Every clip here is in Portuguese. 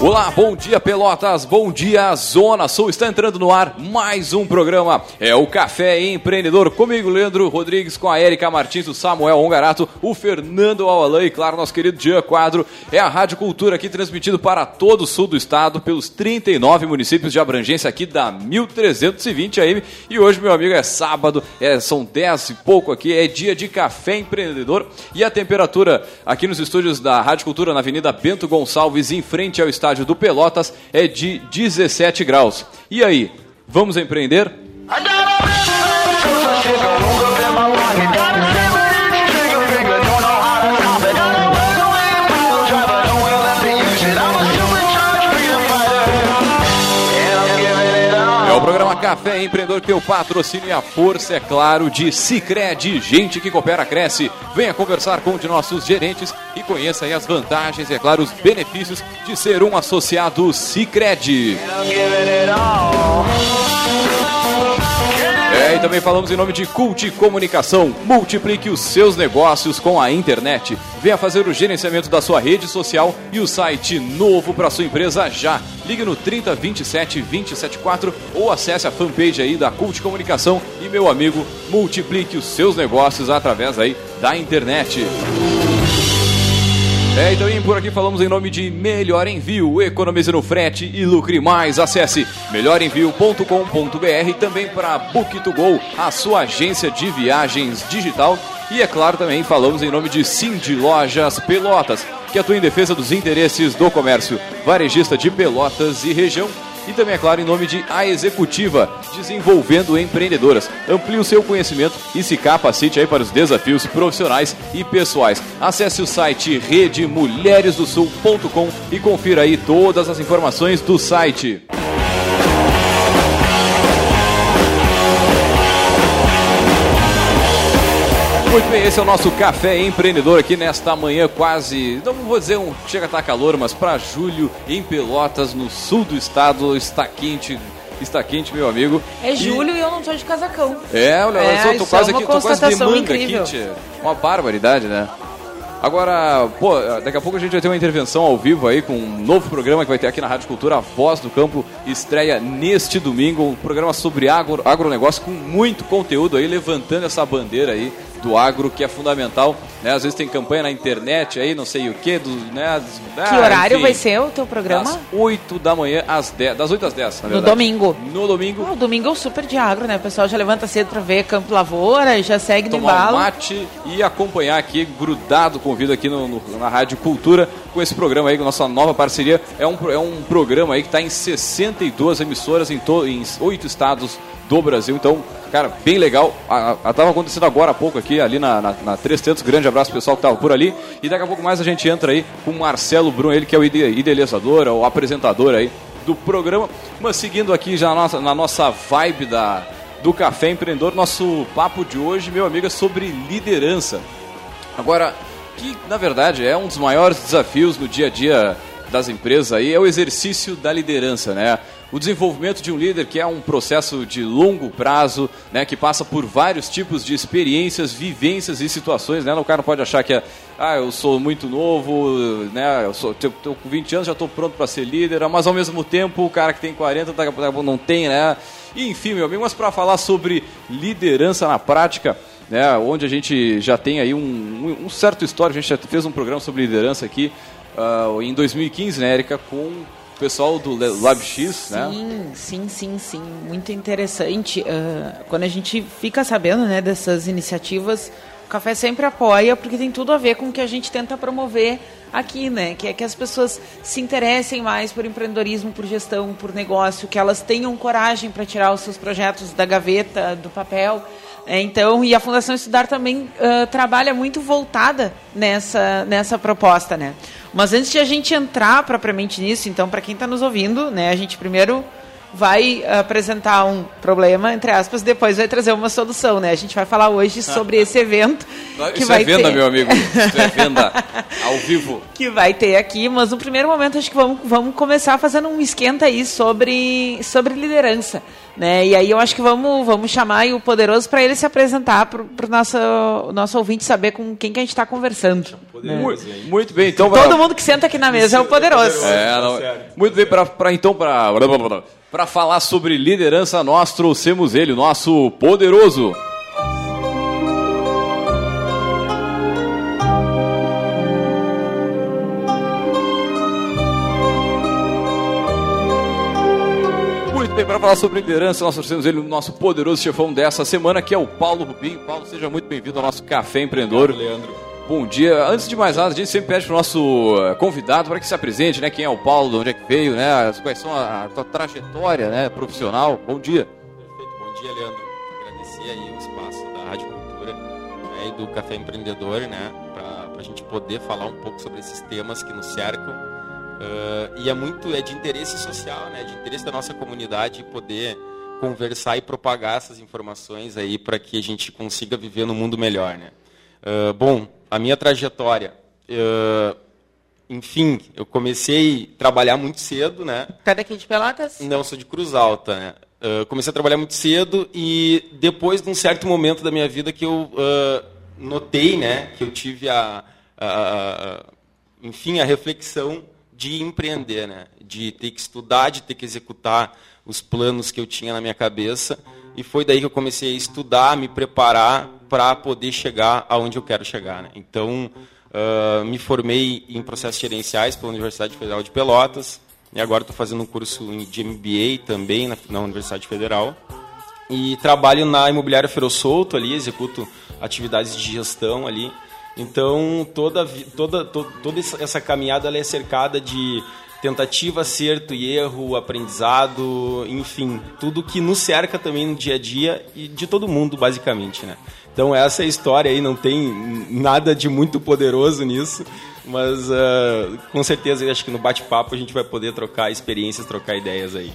Olá, bom dia Pelotas, bom dia Zona Sul. Está entrando no ar mais um programa. É o Café Empreendedor comigo, Leandro Rodrigues, com a Erika Martins, o Samuel Ongarato, o Fernando Alain e, claro, nosso querido Jean Quadro. É a Rádio Cultura aqui transmitido para todo o sul do estado, pelos 39 municípios de abrangência aqui da 1320 AM. E hoje, meu amigo, é sábado, é, são 10 e pouco aqui, é dia de Café Empreendedor. E a temperatura aqui nos estúdios da Rádio Cultura, na Avenida Bento Gonçalves, em frente ao estádio estádio do Pelotas é de 17 graus. E aí, vamos empreender? É Café Empreendedor o patrocínio e a força, é claro, de Cicred, gente que coopera, cresce. Venha conversar com um de nossos gerentes e conheça as vantagens e, é claro, os benefícios de ser um associado Cicred. Também falamos em nome de Cult Comunicação. Multiplique os seus negócios com a internet. Venha fazer o gerenciamento da sua rede social e o site novo para sua empresa já. Ligue no 30 27 274 ou acesse a fanpage aí da Cult Comunicação e meu amigo, multiplique os seus negócios através aí da internet. É, e também por aqui falamos em nome de Melhor Envio. Economize no frete e lucre mais. Acesse melhorenvio.com.br também para Book2Go, a sua agência de viagens digital. E é claro, também falamos em nome de Cindy Lojas Pelotas, que atua em defesa dos interesses do comércio varejista de Pelotas e região e também, é claro, em nome de A Executiva, desenvolvendo empreendedoras. Amplie o seu conhecimento e se capacite aí para os desafios profissionais e pessoais. Acesse o site redemulheresdosul.com e confira aí todas as informações do site. Muito bem, esse é o nosso café empreendedor aqui nesta manhã quase, não vou dizer um chega a estar calor, mas para julho em Pelotas, no sul do estado, está quente, está quente, meu amigo. É julho e, e eu não estou de casacão. É, olha, é, eu tô quase é aqui, tô quase de manga incrível. aqui, tia. Uma barbaridade, né? Agora, pô, daqui a pouco a gente vai ter uma intervenção ao vivo aí com um novo programa que vai ter aqui na Rádio Cultura, a Voz do Campo, estreia neste domingo, um programa sobre agro, agronegócio com muito conteúdo aí, levantando essa bandeira aí do agro, que é fundamental. Né? Às vezes tem campanha na internet aí, não sei o que. Do, né? que ah, horário enfim, vai ser o teu programa? Das 8 da manhã às 10, das 8 às 10, na verdade. No domingo. No domingo. Oh, o domingo é o super de agro, né? O pessoal já levanta cedo para ver Campo Lavoura e já segue Tomar no embalo. Um mate e acompanhar aqui, grudado convido aqui no, no, na Rádio Cultura, com esse programa aí, com nossa nova parceria. É um, é um programa aí que está em 62 emissoras em, to, em 8 estados do Brasil. Então, cara, bem legal. Estava acontecendo agora há pouco aqui, ali na, na, na 300. Grande abraço pessoal que estava por ali. E daqui a pouco mais a gente entra aí com o Marcelo Brum, ele que é o idealizador, o apresentador aí do programa. Mas seguindo aqui já na nossa, na nossa vibe da, do Café Empreendedor, nosso papo de hoje, meu amigo, é sobre liderança. Agora, que na verdade é um dos maiores desafios no dia a dia das empresas aí, é o exercício da liderança, né? o desenvolvimento de um líder que é um processo de longo prazo, né, que passa por vários tipos de experiências, vivências e situações, né? O cara não pode achar que é, ah, eu sou muito novo, né, eu sou, tô, tô com 20 anos, já estou pronto para ser líder, mas ao mesmo tempo o cara que tem 40 tá, não tem, né? enfim, meu amigo, mas para falar sobre liderança na prática, né, onde a gente já tem aí um, um certo histórico, a gente já fez um programa sobre liderança aqui uh, em 2015, né, Erika, com pessoal do LabX, sim, né? Sim, sim, sim, sim. Muito interessante. Uh, quando a gente fica sabendo né, dessas iniciativas, o Café sempre apoia, porque tem tudo a ver com o que a gente tenta promover aqui, né? Que é que as pessoas se interessem mais por empreendedorismo, por gestão, por negócio, que elas tenham coragem para tirar os seus projetos da gaveta, do papel. É, então, e a Fundação Estudar também uh, trabalha muito voltada nessa, nessa proposta, né? Mas antes de a gente entrar propriamente nisso, então, para quem está nos ouvindo, né, a gente primeiro vai apresentar um problema, entre aspas, depois vai trazer uma solução, né? A gente vai falar hoje sobre esse evento. que Isso vai é venda, ter... meu amigo. Isso é venda ao vivo. Que vai ter aqui, mas no primeiro momento acho que vamos, vamos começar fazendo um esquenta aí sobre, sobre liderança. Né? E aí eu acho que vamos, vamos chamar o Poderoso para ele se apresentar para o nosso, nosso ouvinte saber com quem que a gente está conversando. Né? Muito, muito, bem, então. Todo mundo que senta aqui na mesa é o Poderoso. É, não, muito bem, para então, para para falar sobre liderança, nós trouxemos ele, nosso poderoso. Muito bem, para falar sobre liderança, nós trouxemos ele, o nosso poderoso chefão dessa semana, que é o Paulo Rubinho. Paulo, seja muito bem-vindo ao nosso Café Empreendedor. Obrigado, Leandro. Bom dia. Antes de mais nada, a gente sempre pede para o nosso eh, convidado para que se apresente, né? Quem é o Paulo, de onde é que veio, né? Quais são a, a tua trajetória, né? Profissional. Bom dia. Perfeito. Bom dia, Leandro. Agradecer aí o espaço da Rádio Cultura né, e do Café Empreendedor, né? Para a gente poder falar um pouco sobre esses temas que nos cercam. Uh, e é muito, é de interesse social, né? De interesse da nossa comunidade poder conversar e propagar essas informações aí para que a gente consiga viver num mundo melhor, né? Uh, bom, a minha trajetória. Uh, enfim, eu comecei a trabalhar muito cedo, né? Tá daqui de Pelotas? Não, sou de Cruz Alta, né? Uh, comecei a trabalhar muito cedo e depois de um certo momento da minha vida que eu uh, notei, né, que eu tive a, a, a, enfim, a reflexão de empreender, né, de ter que estudar, de ter que executar os planos que eu tinha na minha cabeça e foi daí que eu comecei a estudar, me preparar para poder chegar aonde eu quero chegar. Né? Então, uh, me formei em processos gerenciais pela Universidade Federal de Pelotas e agora estou fazendo um curso de MBA também na, na, Universidade Federal e trabalho na imobiliária Feiro Solto ali, executo atividades de gestão ali. Então, toda, toda, toda, toda essa caminhada é cercada de tentativa, acerto e erro, aprendizado, enfim, tudo que nos cerca também no dia a dia e de todo mundo, basicamente, né? Então essa é a história aí, não tem nada de muito poderoso nisso, mas uh, com certeza eu acho que no bate-papo a gente vai poder trocar experiências, trocar ideias aí.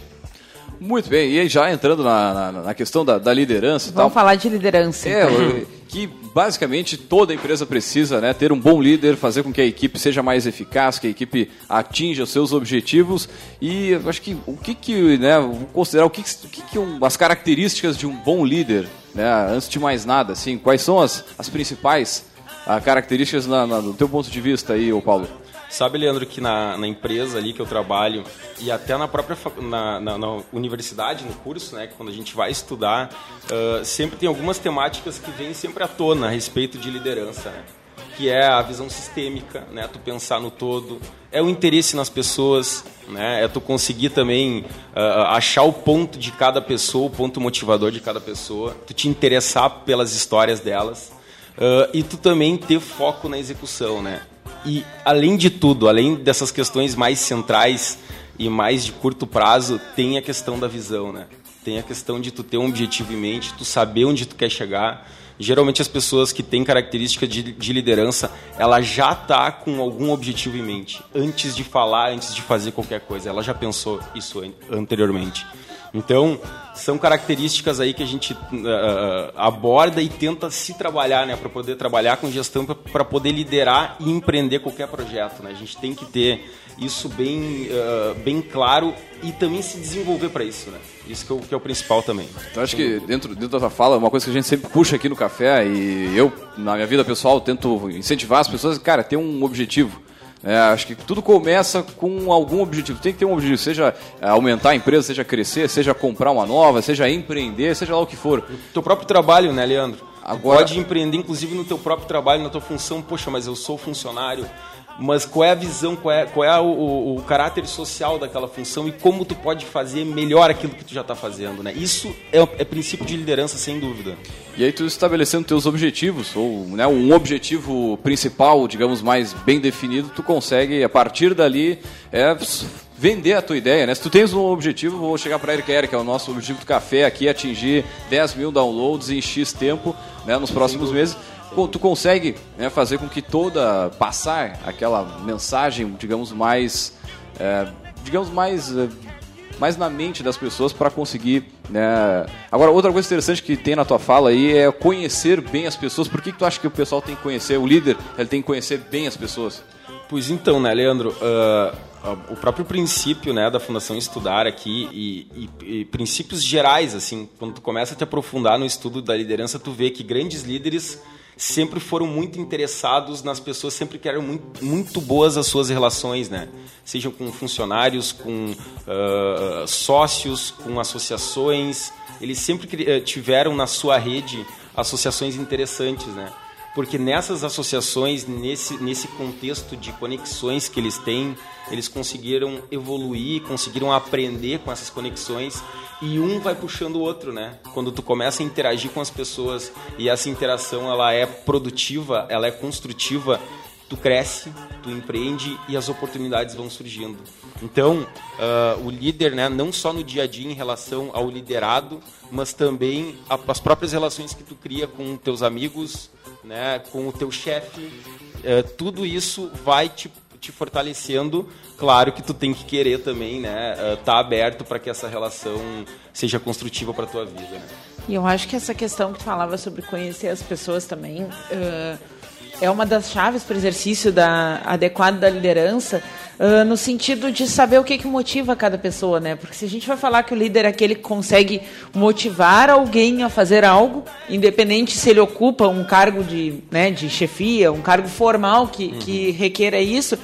Muito bem, e aí já entrando na, na, na questão da, da liderança. Vamos tal, falar de liderança. É, então. Que basicamente toda empresa precisa né, ter um bom líder, fazer com que a equipe seja mais eficaz, que a equipe atinja os seus objetivos. E acho que o que, que né, considerar o que, que, que um, as características de um bom líder, né, antes de mais nada, assim, quais são as, as principais ah, características na, na, do teu ponto de vista aí, ô Paulo? Sabe, Leandro, que na, na, empresa ali que eu trabalho e até na própria na, na, na universidade, no curso, né, quando a gente vai estudar, uh, sempre tem algumas temáticas que vêm sempre à tona a respeito de liderança, né? que é a visão sistêmica, né, tu pensar no todo, é o interesse nas pessoas, né, é tu conseguir também uh, achar o ponto de cada pessoa, o ponto motivador de cada pessoa, tu te interessar pelas histórias delas. Uh, e tu também ter foco na execução, né? E, além de tudo, além dessas questões mais centrais e mais de curto prazo, tem a questão da visão, né? Tem a questão de tu ter um objetivo em mente, tu saber onde tu quer chegar. Geralmente as pessoas que têm característica de, de liderança, ela já tá com algum objetivo em mente antes de falar, antes de fazer qualquer coisa. Ela já pensou isso anteriormente. Então, são características aí que a gente uh, aborda e tenta se trabalhar, né, para poder trabalhar com gestão, para poder liderar e empreender qualquer projeto. Né? A gente tem que ter isso bem, uh, bem claro e também se desenvolver para isso. Né? Isso que é, o, que é o principal também. Então, acho que dentro, dentro tua fala, uma coisa que a gente sempre puxa aqui no café e eu, na minha vida pessoal, tento incentivar as pessoas, cara, ter um objetivo. É, acho que tudo começa com algum objetivo. Tem que ter um objetivo, seja é, aumentar a empresa, seja crescer, seja comprar uma nova, seja empreender, seja lá o que for. O teu próprio trabalho, né, Leandro? Agora... Pode empreender, inclusive, no teu próprio trabalho, na tua função. Poxa, mas eu sou funcionário, mas qual é a visão, qual é, qual é o, o, caráter social daquela função e como tu pode fazer melhor aquilo que tu já está fazendo, né? Isso é, é, princípio de liderança, sem dúvida. E aí tu estabelecendo teus objetivos, ou né, um objetivo principal, digamos, mais bem definido, tu consegue, a partir dali, é, vender a tua ideia, né? Se tu tens um objetivo, vou chegar para Eric Eric, que é o nosso objetivo do café aqui, atingir 10 mil downloads em X tempo, né, nos próximos meses tu consegue né, fazer com que toda passar aquela mensagem, digamos mais, é, digamos mais é, mais na mente das pessoas para conseguir. Né? Agora, outra coisa interessante que tem na tua fala aí é conhecer bem as pessoas. Por que, que tu acha que o pessoal tem que conhecer, o líder, ele tem que conhecer bem as pessoas? Pois então, né, Leandro? Uh, o próprio princípio né, da Fundação Estudar aqui e, e, e, princípios gerais, assim, quando tu começa a te aprofundar no estudo da liderança, tu vê que grandes líderes sempre foram muito interessados nas pessoas, sempre querem muito, muito boas as suas relações, né? Sejam com funcionários, com uh, sócios, com associações. Eles sempre eh, tiveram na sua rede associações interessantes, né? Porque nessas associações, nesse, nesse contexto de conexões que eles têm, eles conseguiram evoluir, conseguiram aprender com essas conexões e um vai puxando o outro, né? Quando tu começa a interagir com as pessoas e essa interação ela é produtiva, ela é construtiva, tu cresce, tu empreende e as oportunidades vão surgindo. Então, uh, o líder, né, não só no dia a dia em relação ao liderado, mas também as próprias relações que tu cria com teus amigos, né, com o teu chefe, uh, tudo isso vai te te fortalecendo. Claro que tu tem que querer também, né? Uh, tá aberto para que essa relação seja construtiva para tua vida. Né? E eu acho que essa questão que tu falava sobre conhecer as pessoas também uh, é uma das chaves para o exercício da, adequado da liderança, uh, no sentido de saber o que, que motiva cada pessoa, né? Porque se a gente vai falar que o líder é aquele que consegue motivar alguém a fazer algo, independente se ele ocupa um cargo de, né, de chefia, um cargo formal que, uhum. que requer isso,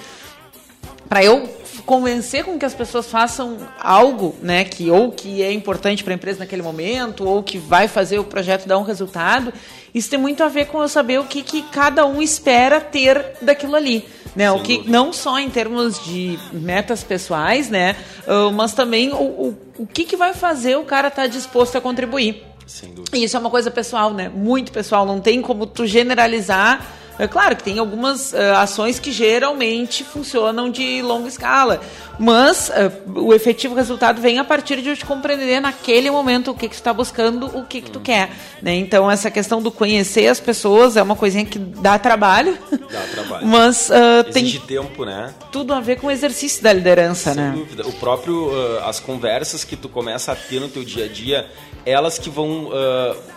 para eu convencer com que as pessoas façam algo, né, que ou que é importante para a empresa naquele momento, ou que vai fazer o projeto dar um resultado, isso tem muito a ver com eu saber o que, que cada um espera ter daquilo ali. Né, o que não só em termos de metas pessoais, né, uh, mas também o, o, o que, que vai fazer o cara estar tá disposto a contribuir. Sem dúvida. E isso é uma coisa pessoal, né? Muito pessoal. Não tem como tu generalizar é claro que tem algumas uh, ações que geralmente funcionam de longa escala, mas uh, o efetivo resultado vem a partir de eu te compreender naquele momento o que, que tu está buscando, o que, que tu quer. Né? Então, essa questão do conhecer as pessoas é uma coisinha que dá trabalho. Dá trabalho. mas uh, tem tempo, né? Tudo a ver com o exercício da liderança, Sem né? dúvida. O próprio, as conversas que tu começa a ter no teu dia a dia, elas que vão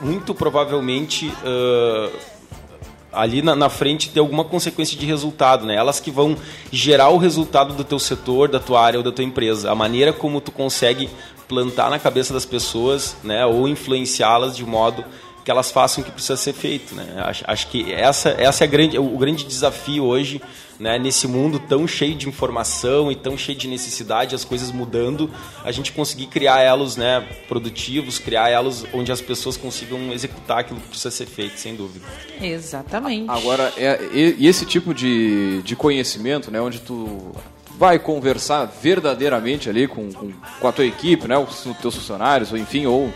muito provavelmente ali na, na, frente ter alguma consequência de resultado, né? Elas que vão gerar o resultado do teu setor, da tua área ou da tua empresa. A maneira como tu consegue plantar na cabeça das pessoas, né? Ou influenciá-las de modo que elas façam o que precisa ser feito, né? Acho, acho que essa, essa é grande, o grande desafio hoje né, nesse mundo tão cheio de informação e tão cheio de necessidade, as coisas mudando, a gente conseguir criar elos né, produtivos, criar elos onde as pessoas consigam executar aquilo que precisa ser feito, sem dúvida. Exatamente. Agora, é, e, esse tipo de, de conhecimento, né, onde tu vai conversar verdadeiramente ali com, com, com a tua equipe, né, os teus funcionários, ou enfim, ou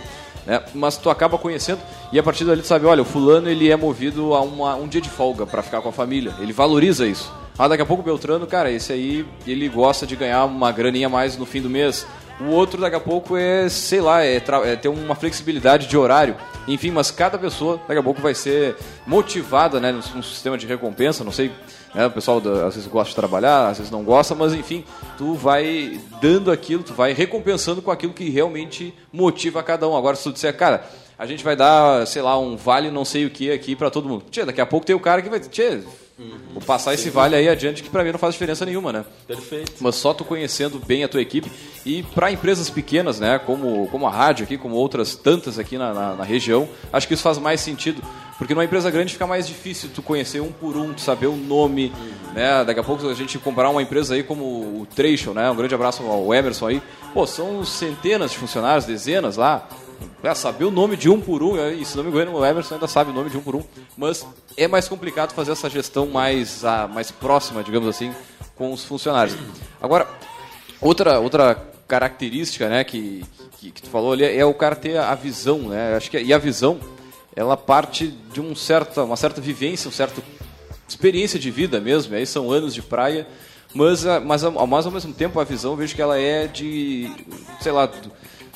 né? Mas tu acaba conhecendo e a partir dali tu sabe, olha, o fulano ele é movido a uma, um dia de folga para ficar com a família. Ele valoriza isso. Ah, daqui a pouco o Beltrano, cara, esse aí, ele gosta de ganhar uma graninha mais no fim do mês. O outro, daqui a pouco, é, sei lá, é, é, ter uma flexibilidade de horário. Enfim, mas cada pessoa, daqui a pouco, vai ser motivada, né, num sistema de recompensa, não sei. Né, o pessoal às vezes gosta de trabalhar, às vezes não gosta, mas enfim, tu vai dando aquilo, tu vai recompensando com aquilo que realmente motiva cada um. Agora, se tu disser, cara, a gente vai dar, sei lá, um vale não sei o que aqui para todo mundo. Tchê, daqui a pouco tem o cara que vai. Tchê, Uhum. Vou passar Sim. esse vale aí adiante que para mim não faz diferença nenhuma, né? Perfeito. Mas só tu conhecendo bem a tua equipe e para empresas pequenas, né, como, como a rádio aqui, como outras tantas aqui na, na, na, região, acho que isso faz mais sentido. Porque numa empresa grande fica mais difícil tu conhecer um por um, tu saber o nome, uhum. né? Daqui a pouco a gente comprar uma empresa aí como o Trecho, né? Um grande abraço ao Emerson aí. Pô, são centenas de funcionários, dezenas lá é, saber o nome de um por um, e se não me engano, o Emerson ainda sabe o nome de um por um, mas é mais complicado fazer essa gestão mais, a, mais próxima, digamos assim, com os funcionários. Agora, outra, outra característica né, que, que, que tu falou ali é o cara ter a visão, né? Acho que, e a visão, ela parte de um certa, uma certa vivência, uma certa experiência de vida mesmo, aí são anos de praia, mas, mas, mas ao mesmo tempo a visão vejo que ela é de, sei lá,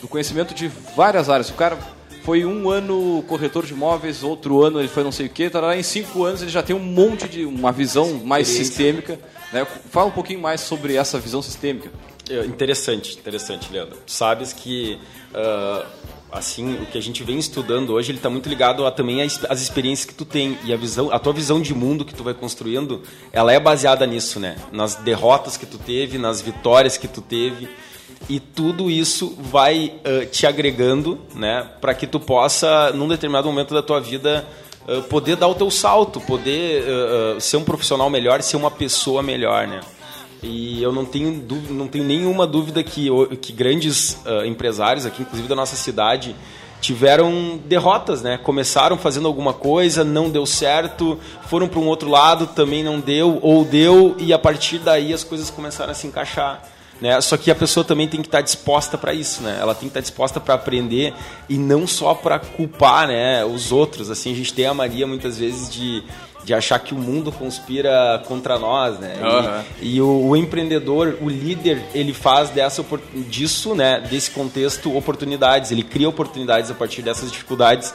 conhecimento de várias áreas. O cara foi um ano corretor de imóveis, outro ano ele foi não sei o que, em cinco anos ele já tem um monte de uma visão mais sistêmica. Né? Fala um pouquinho mais sobre essa visão sistêmica. É, interessante, interessante, Leandro. Tu sabes que uh, assim o que a gente vem estudando hoje ele está muito ligado a também as experiências que tu tem e a visão, a tua visão de mundo que tu vai construindo, ela é baseada nisso, né? Nas derrotas que tu teve, nas vitórias que tu teve e tudo isso vai uh, te agregando, né? Para que tu possa num determinado momento da tua vida uh, poder dar o teu salto, poder ser um profissional melhor, ser uma pessoa melhor, né? E eu não tenho, dúvida, não tenho nenhuma dúvida que, que grandes uh, empresários aqui, inclusive da nossa cidade, tiveram derrotas, né? Começaram fazendo alguma coisa, não deu certo, foram para um outro lado, também não deu, ou deu, e a partir daí as coisas começaram a se encaixar. Né? Só que a pessoa também tem que estar disposta para isso, né? Ela tem que estar disposta para aprender e não só para culpar, né, os outros. Assim, a gente tem a Maria muitas vezes de de achar que o mundo conspira contra nós, né? Uhum. E, e o, o, empreendedor, o líder, ele faz dessa disso, né? Desse contexto oportunidades. Ele cria oportunidades a partir dessas dificuldades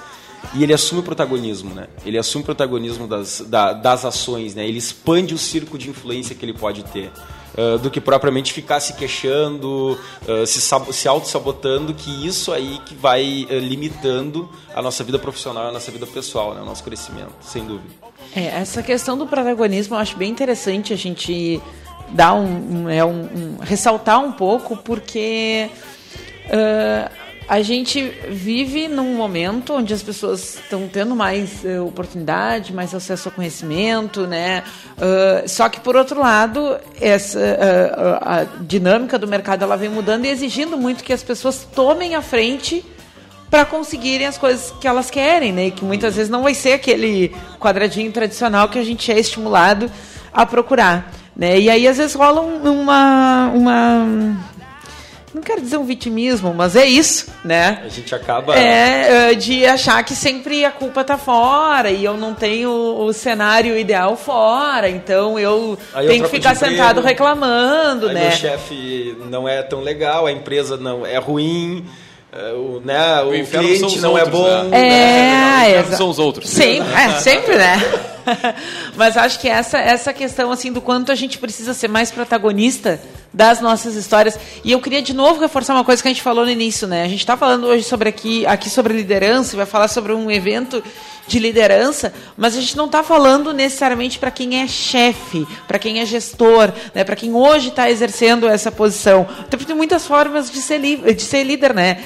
e ele assume o protagonismo, né? Ele assume o protagonismo das, da, das ações, né? Ele expande o circo de influência que ele pode ter. Uh, do que propriamente ficar se queixando, uh, se, se auto-sabotando, que isso aí que vai uh, limitando a nossa vida profissional, a nossa vida pessoal, né? o nosso crescimento, sem dúvida. É, essa questão do protagonismo eu acho bem interessante a gente dar um, um, é, um, um ressaltar um pouco, porque a gente vive num momento onde as pessoas estão tendo mais uh, oportunidade, mais acesso ao conhecimento, né? Uh, só que por outro lado, essa uh, a dinâmica do mercado ela vem mudando e exigindo muito que as pessoas tomem a frente para conseguirem as coisas que elas querem, né? E que muitas vezes não vai ser aquele quadradinho tradicional que a gente é estimulado a procurar, né? E aí às vezes rola uma uma não quero dizer um vitimismo, mas é isso, né? A gente acaba. É, é, de achar que sempre a culpa tá fora e eu não tenho o cenário ideal fora, então eu Aí tenho eu que ficar sentado reclamando, Aí né? O chefe não é tão legal, a empresa não é ruim. É, o, né, o, o cliente não é outros, é bom. Né? É, né? são os outros. Sim, é, sempre, né? Mas acho que essa, essa questão assim do quanto a gente precisa ser mais protagonista das nossas histórias. E eu queria de novo reforçar uma coisa que a gente falou no início, né? A gente está falando hoje sobre aqui, aqui sobre liderança, vai falar sobre um evento de liderança, mas a gente não está falando necessariamente para quem é chefe, para quem é gestor, né? para quem hoje está exercendo essa posição. Tem muitas formas de ser, de ser líder, né?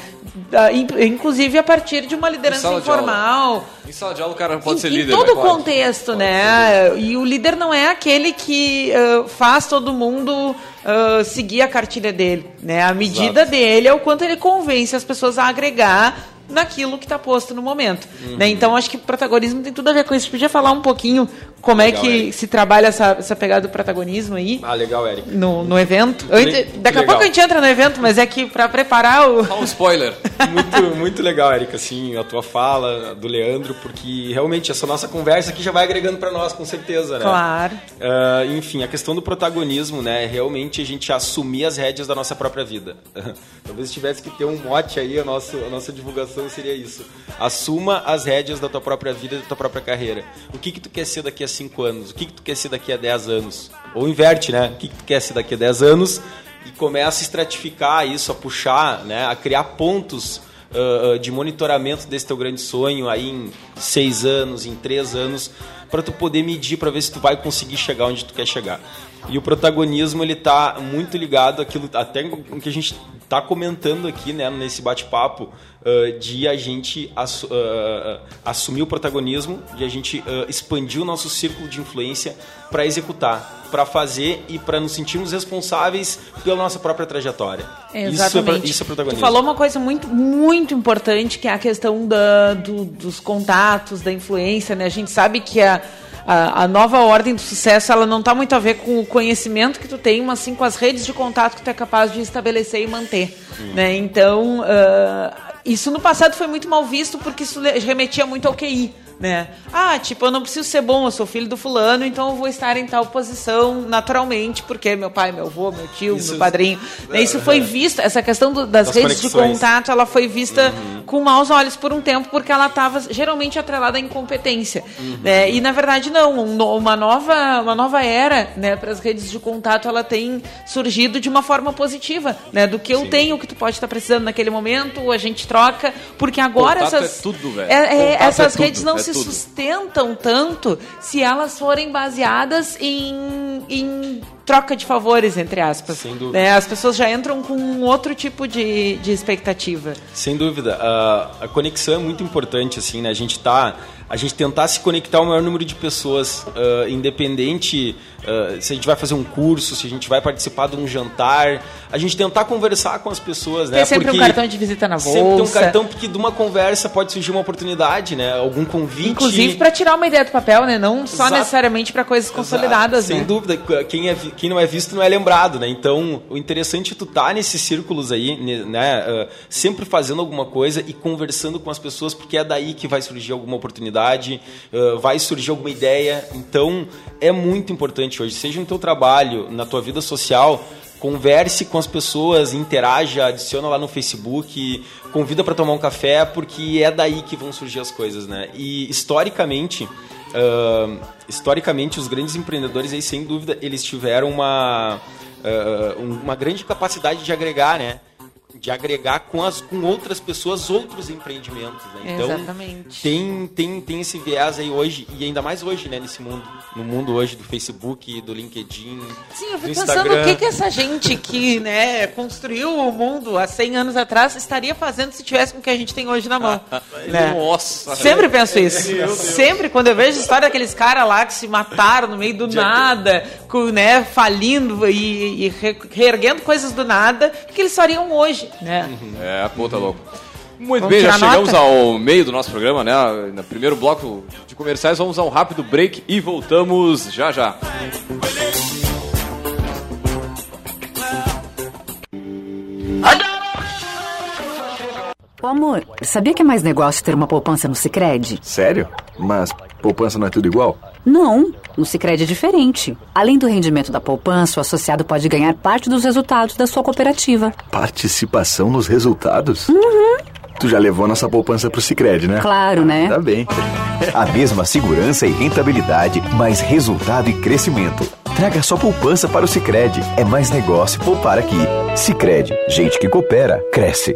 Inclusive a partir de uma liderança informal. Em sala de aula o cara pode em, ser líder. Em todo o contexto, pode né? E o líder não é aquele que uh, faz todo mundo uh, seguir a cartilha dele. Né? A medida Exato. dele é o quanto ele convence as pessoas a agregar naquilo que está posto no momento. Uhum. Né? Então, acho que o protagonismo tem tudo a ver com isso. Você podia falar um pouquinho como legal, é que Eric. se trabalha essa, essa pegada do protagonismo aí? Ah, legal, Eric. No, no evento. Le daqui a pouco a gente entra no evento, mas é que para preparar o. Só um spoiler. muito, muito legal, Eric, assim, a tua fala do Leandro, porque realmente essa nossa conversa aqui já vai agregando para nós, com certeza, né? Claro. Uh, enfim, a questão do protagonismo, né? Realmente a gente assumir as rédeas da nossa própria vida. Talvez tivesse que ter um mote aí, a nossa, a nossa divulgação seria isso. Assuma as rédeas da tua própria vida e da tua própria carreira. O que, que tu quer ser daqui a 5 anos? O que, que tu quer ser daqui a 10 anos? Ou inverte, né? O que, que tu quer ser daqui a 10 anos? E começa a estratificar isso, a puxar, né? a criar pontos uh, de monitoramento desse teu grande sonho aí em 6 anos, em 3 anos, para tu poder medir para ver se tu vai conseguir chegar onde tu quer chegar. E o protagonismo ele tá muito ligado àquilo até com que a gente está comentando aqui, né, nesse bate-papo uh, de a gente ass, uh, assumir o protagonismo, de a gente uh, expandir o nosso círculo de influência para executar, para fazer e para nos sentirmos responsáveis pela nossa própria trajetória. Exatamente. Isso é, isso é protagonismo. Tu falou uma coisa muito, muito importante, que é a questão da, do, dos contatos, da influência, né? A gente sabe que a a, nova ordem do sucesso ela não está muito a ver com o conhecimento que tu tem, mas sim com as redes de contato que tu é capaz de estabelecer e manter. Né? Então, uh, isso no passado foi muito mal visto porque isso remetia muito ao QI. Né? Ah, tipo, eu não preciso ser bom, eu sou filho do fulano, então eu vou estar em tal posição naturalmente, porque meu pai, meu avô, meu tio, Isso, meu padrinho. Né? Isso foi visto, essa questão do, das, das, redes conexões. de contato, ela foi vista uhum. com maus olhos por um tempo, porque ela estava geralmente atrelada à incompetência. Uhum. Né? E na verdade não, uma nova, uma nova era né, para as redes de contato, ela tem surgido de uma forma positiva, né? Do que eu Sim. tenho, o que tu pode estar precisando naquele momento, a gente troca, porque agora contato essas, é tudo, velho. É, é, essas é redes tudo, não é se tudo. sustentam tanto se elas forem baseadas em, em troca de favores, entre aspas. Sem dúvida. É, as pessoas já entram com um outro tipo de, de expectativa. Sem dúvida. Uh, a conexão é muito importante, assim, né? A gente tá a gente tentar se conectar ao maior número de pessoas, uh, independente uh, se a gente vai fazer um curso, se a gente vai participar de um jantar, a gente tentar conversar com as pessoas, né? Tem sempre porque um cartão de visita na bolsa. Sempre tem um cartão porque de uma conversa pode surgir uma oportunidade, né? Algum convite. Inclusive para tirar uma ideia do papel, né? Não só Exato. necessariamente para coisas consolidadas, Exato. Sem né? dúvida, quem, é, quem não é visto não é lembrado, né? Então, o interessante é tu estar tá nesses círculos aí, né? Uh, sempre fazendo alguma coisa e conversando com as pessoas, porque é daí que vai surgir alguma oportunidade, uh, vai surgir alguma ideia. Então, é muito importante hoje, seja no teu trabalho, na tua vida social, converse com as pessoas, interaja, adiciona lá no Facebook, convida para tomar um café, porque é daí que vão surgir as coisas, né? E historicamente, uh, historicamente os grandes empreendedores aí sem dúvida eles tiveram uma uh, uma grande capacidade de agregar, né? De agregar com, as, com outras pessoas outros empreendimentos. Né? Então, Exatamente. Tem, tem, tem esse viés aí hoje, e ainda mais hoje, né, nesse mundo, no mundo hoje do Facebook, do LinkedIn. Sim, eu fico pensando o que, que essa gente que né, construiu o mundo há 100 anos atrás estaria fazendo se tivesse com o que a gente tem hoje na mão. né? Nossa! Sempre penso isso. Sempre, quando eu vejo a história daqueles caras lá que se mataram no meio do nada, com, né, falindo e, e reerguendo coisas do nada, o que eles fariam hoje? Né? É, puta louco. Muito vamos bem, já chegamos nota? ao meio do nosso programa, né? No primeiro bloco de comerciais, vamos a um rápido break e voltamos já já. Ô amor, sabia que é mais negócio ter uma poupança no Sicredi? Sério? Mas poupança não é tudo igual? Não, no Sicredi é diferente. Além do rendimento da poupança, o associado pode ganhar parte dos resultados da sua cooperativa. Participação nos resultados? Uhum. Tu já levou nossa poupança pro Sicredi, né? Claro, né? Tá bem. A mesma segurança e rentabilidade, mais resultado e crescimento. Traga sua poupança para o Sicredi. É mais negócio poupar aqui. Sicredi, gente que coopera, cresce.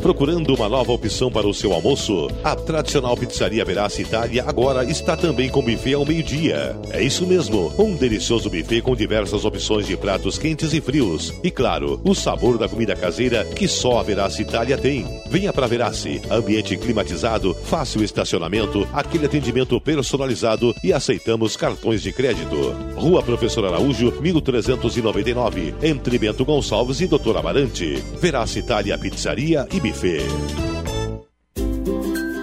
Procurando uma nova opção para o seu almoço? A tradicional pizzaria Verace Itália agora está também com buffet ao meio-dia. É isso mesmo, um delicioso buffet com diversas opções de pratos quentes e frios. E claro, o sabor da comida caseira que só a Verace Itália tem. Venha para Verace, ambiente climatizado, fácil estacionamento, aquele atendimento personalizado e aceitamos cartões de crédito. Rua Professor Araújo, 1399, entre Bento Gonçalves e Doutor Amarante. Verace Itália Pizzaria e Buffet.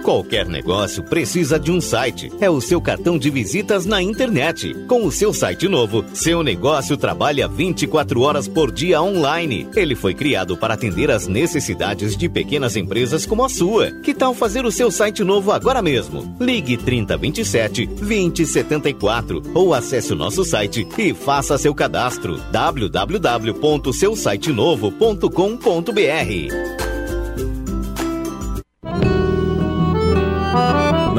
Qualquer negócio precisa de um site. É o seu cartão de visitas na internet. Com o seu site novo, seu negócio trabalha 24 horas por dia online. Ele foi criado para atender às necessidades de pequenas empresas como a sua. Que tal fazer o seu site novo agora mesmo? Ligue 3027 2074 ou acesse o nosso site e faça seu cadastro www.seusitenovo.com.br.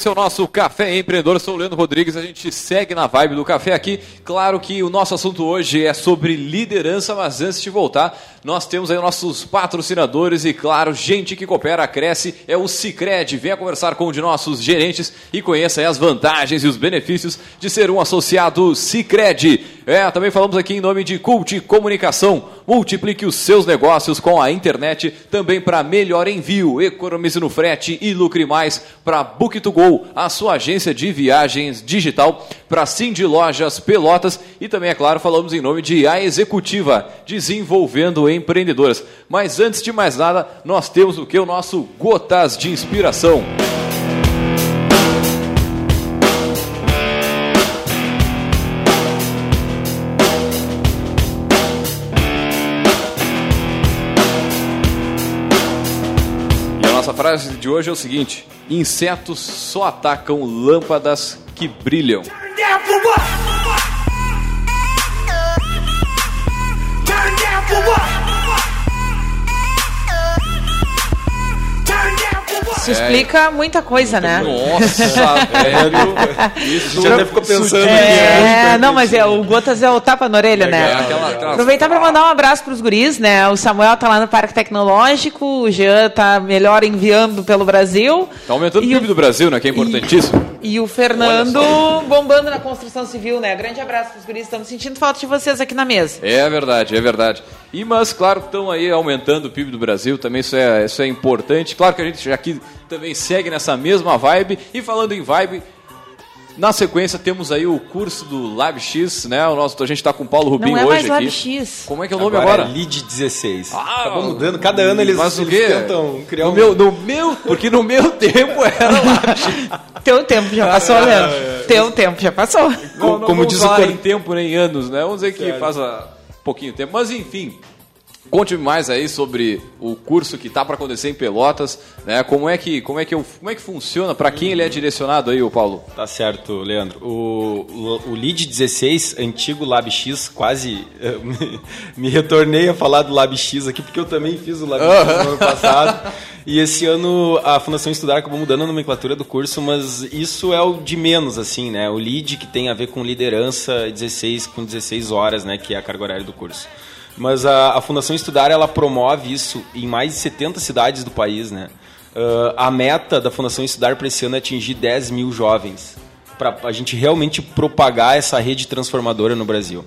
Esse é o nosso Café Empreendedor. Eu sou o Leandro Rodrigues. A gente segue na vibe do café aqui. Claro que o nosso assunto hoje é sobre liderança, mas antes de voltar, nós temos aí nossos patrocinadores e, claro, gente que coopera, cresce, é o Cicred. Venha conversar com um de nossos gerentes e conheça as vantagens e os benefícios de ser um associado Cicred. É, também falamos aqui em nome de Cult Comunicação. Multiplique os seus negócios com a internet também para melhor envio, economize no frete e lucre mais para Book2Go, a sua agência de viagens digital para Cindy Lojas Pelotas e também, é claro, falamos em nome de A Executiva, desenvolvendo empreendedoras. Mas antes de mais nada, nós temos o que? O nosso Gotas de Inspiração. Frase de hoje é o seguinte: insetos só atacam lâmpadas que brilham. Isso explica muita coisa, né? Nossa, velho. Isso Já até ficou pensando É, não, mas é, o Gotas é o tapa na orelha, né? aquela- aquela- Aproveitar para mandar um abraço para os guris, né? O Samuel tá lá no Parque Tecnológico, o Jean tá melhor enviando pelo Brasil. Tá aumentando o PIB do Brasil, né? Que é importantíssimo. E o Fernando bombando na construção civil, né? Grande abraço pros guris, estamos sentindo falta de vocês aqui na mesa. É verdade, é verdade. E mas, claro, estão aí aumentando o PIB do Brasil, também isso é, isso é importante. Claro que a gente já aqui também segue nessa mesma vibe. E falando em vibe, na sequência temos aí o curso do LabX, né? O nosso, a gente está com o Paulo Rubinho Não é hoje mais aqui. LabX. Como é que é o nome Agora, agora? é Lead 16. Ah, Acabou mudando, cada ano eles, Mas o eles quê? tentam criar no um... meu, no meu, porque no meu tempo era LabX. Teu tempo já passou, Leandro. Teu tempo já passou. Não, não como vamos diz o em tempo nem anos, né? Vamos dizer que faz ah, pouquinho tempo. Mas enfim, conte mais aí sobre o curso que tá para acontecer em Pelotas, né? Como é que como é que como é que funciona para quem ele é direcionado aí, o Paulo? Tá certo, Leandro. O, o, o Lead 16, antigo LabX, quase eh, me, me retornei a falar do LabX aqui, porque eu também fiz o LabX no ano passado. E esse ano a Fundação Estudar acabou mudando a nomenclatura do curso, mas isso é o de menos, assim, né? O Lead, que tem a ver com liderança, 16 com 16 horas, né? Que é a carga horária do curso. Mas a, a Fundação Estudar, ela promove isso em mais de 70 cidades do país, né? Ah, a meta da Fundação Estudar para esse ano é atingir 10 mil jovens, para a gente realmente propagar essa rede transformadora no Brasil.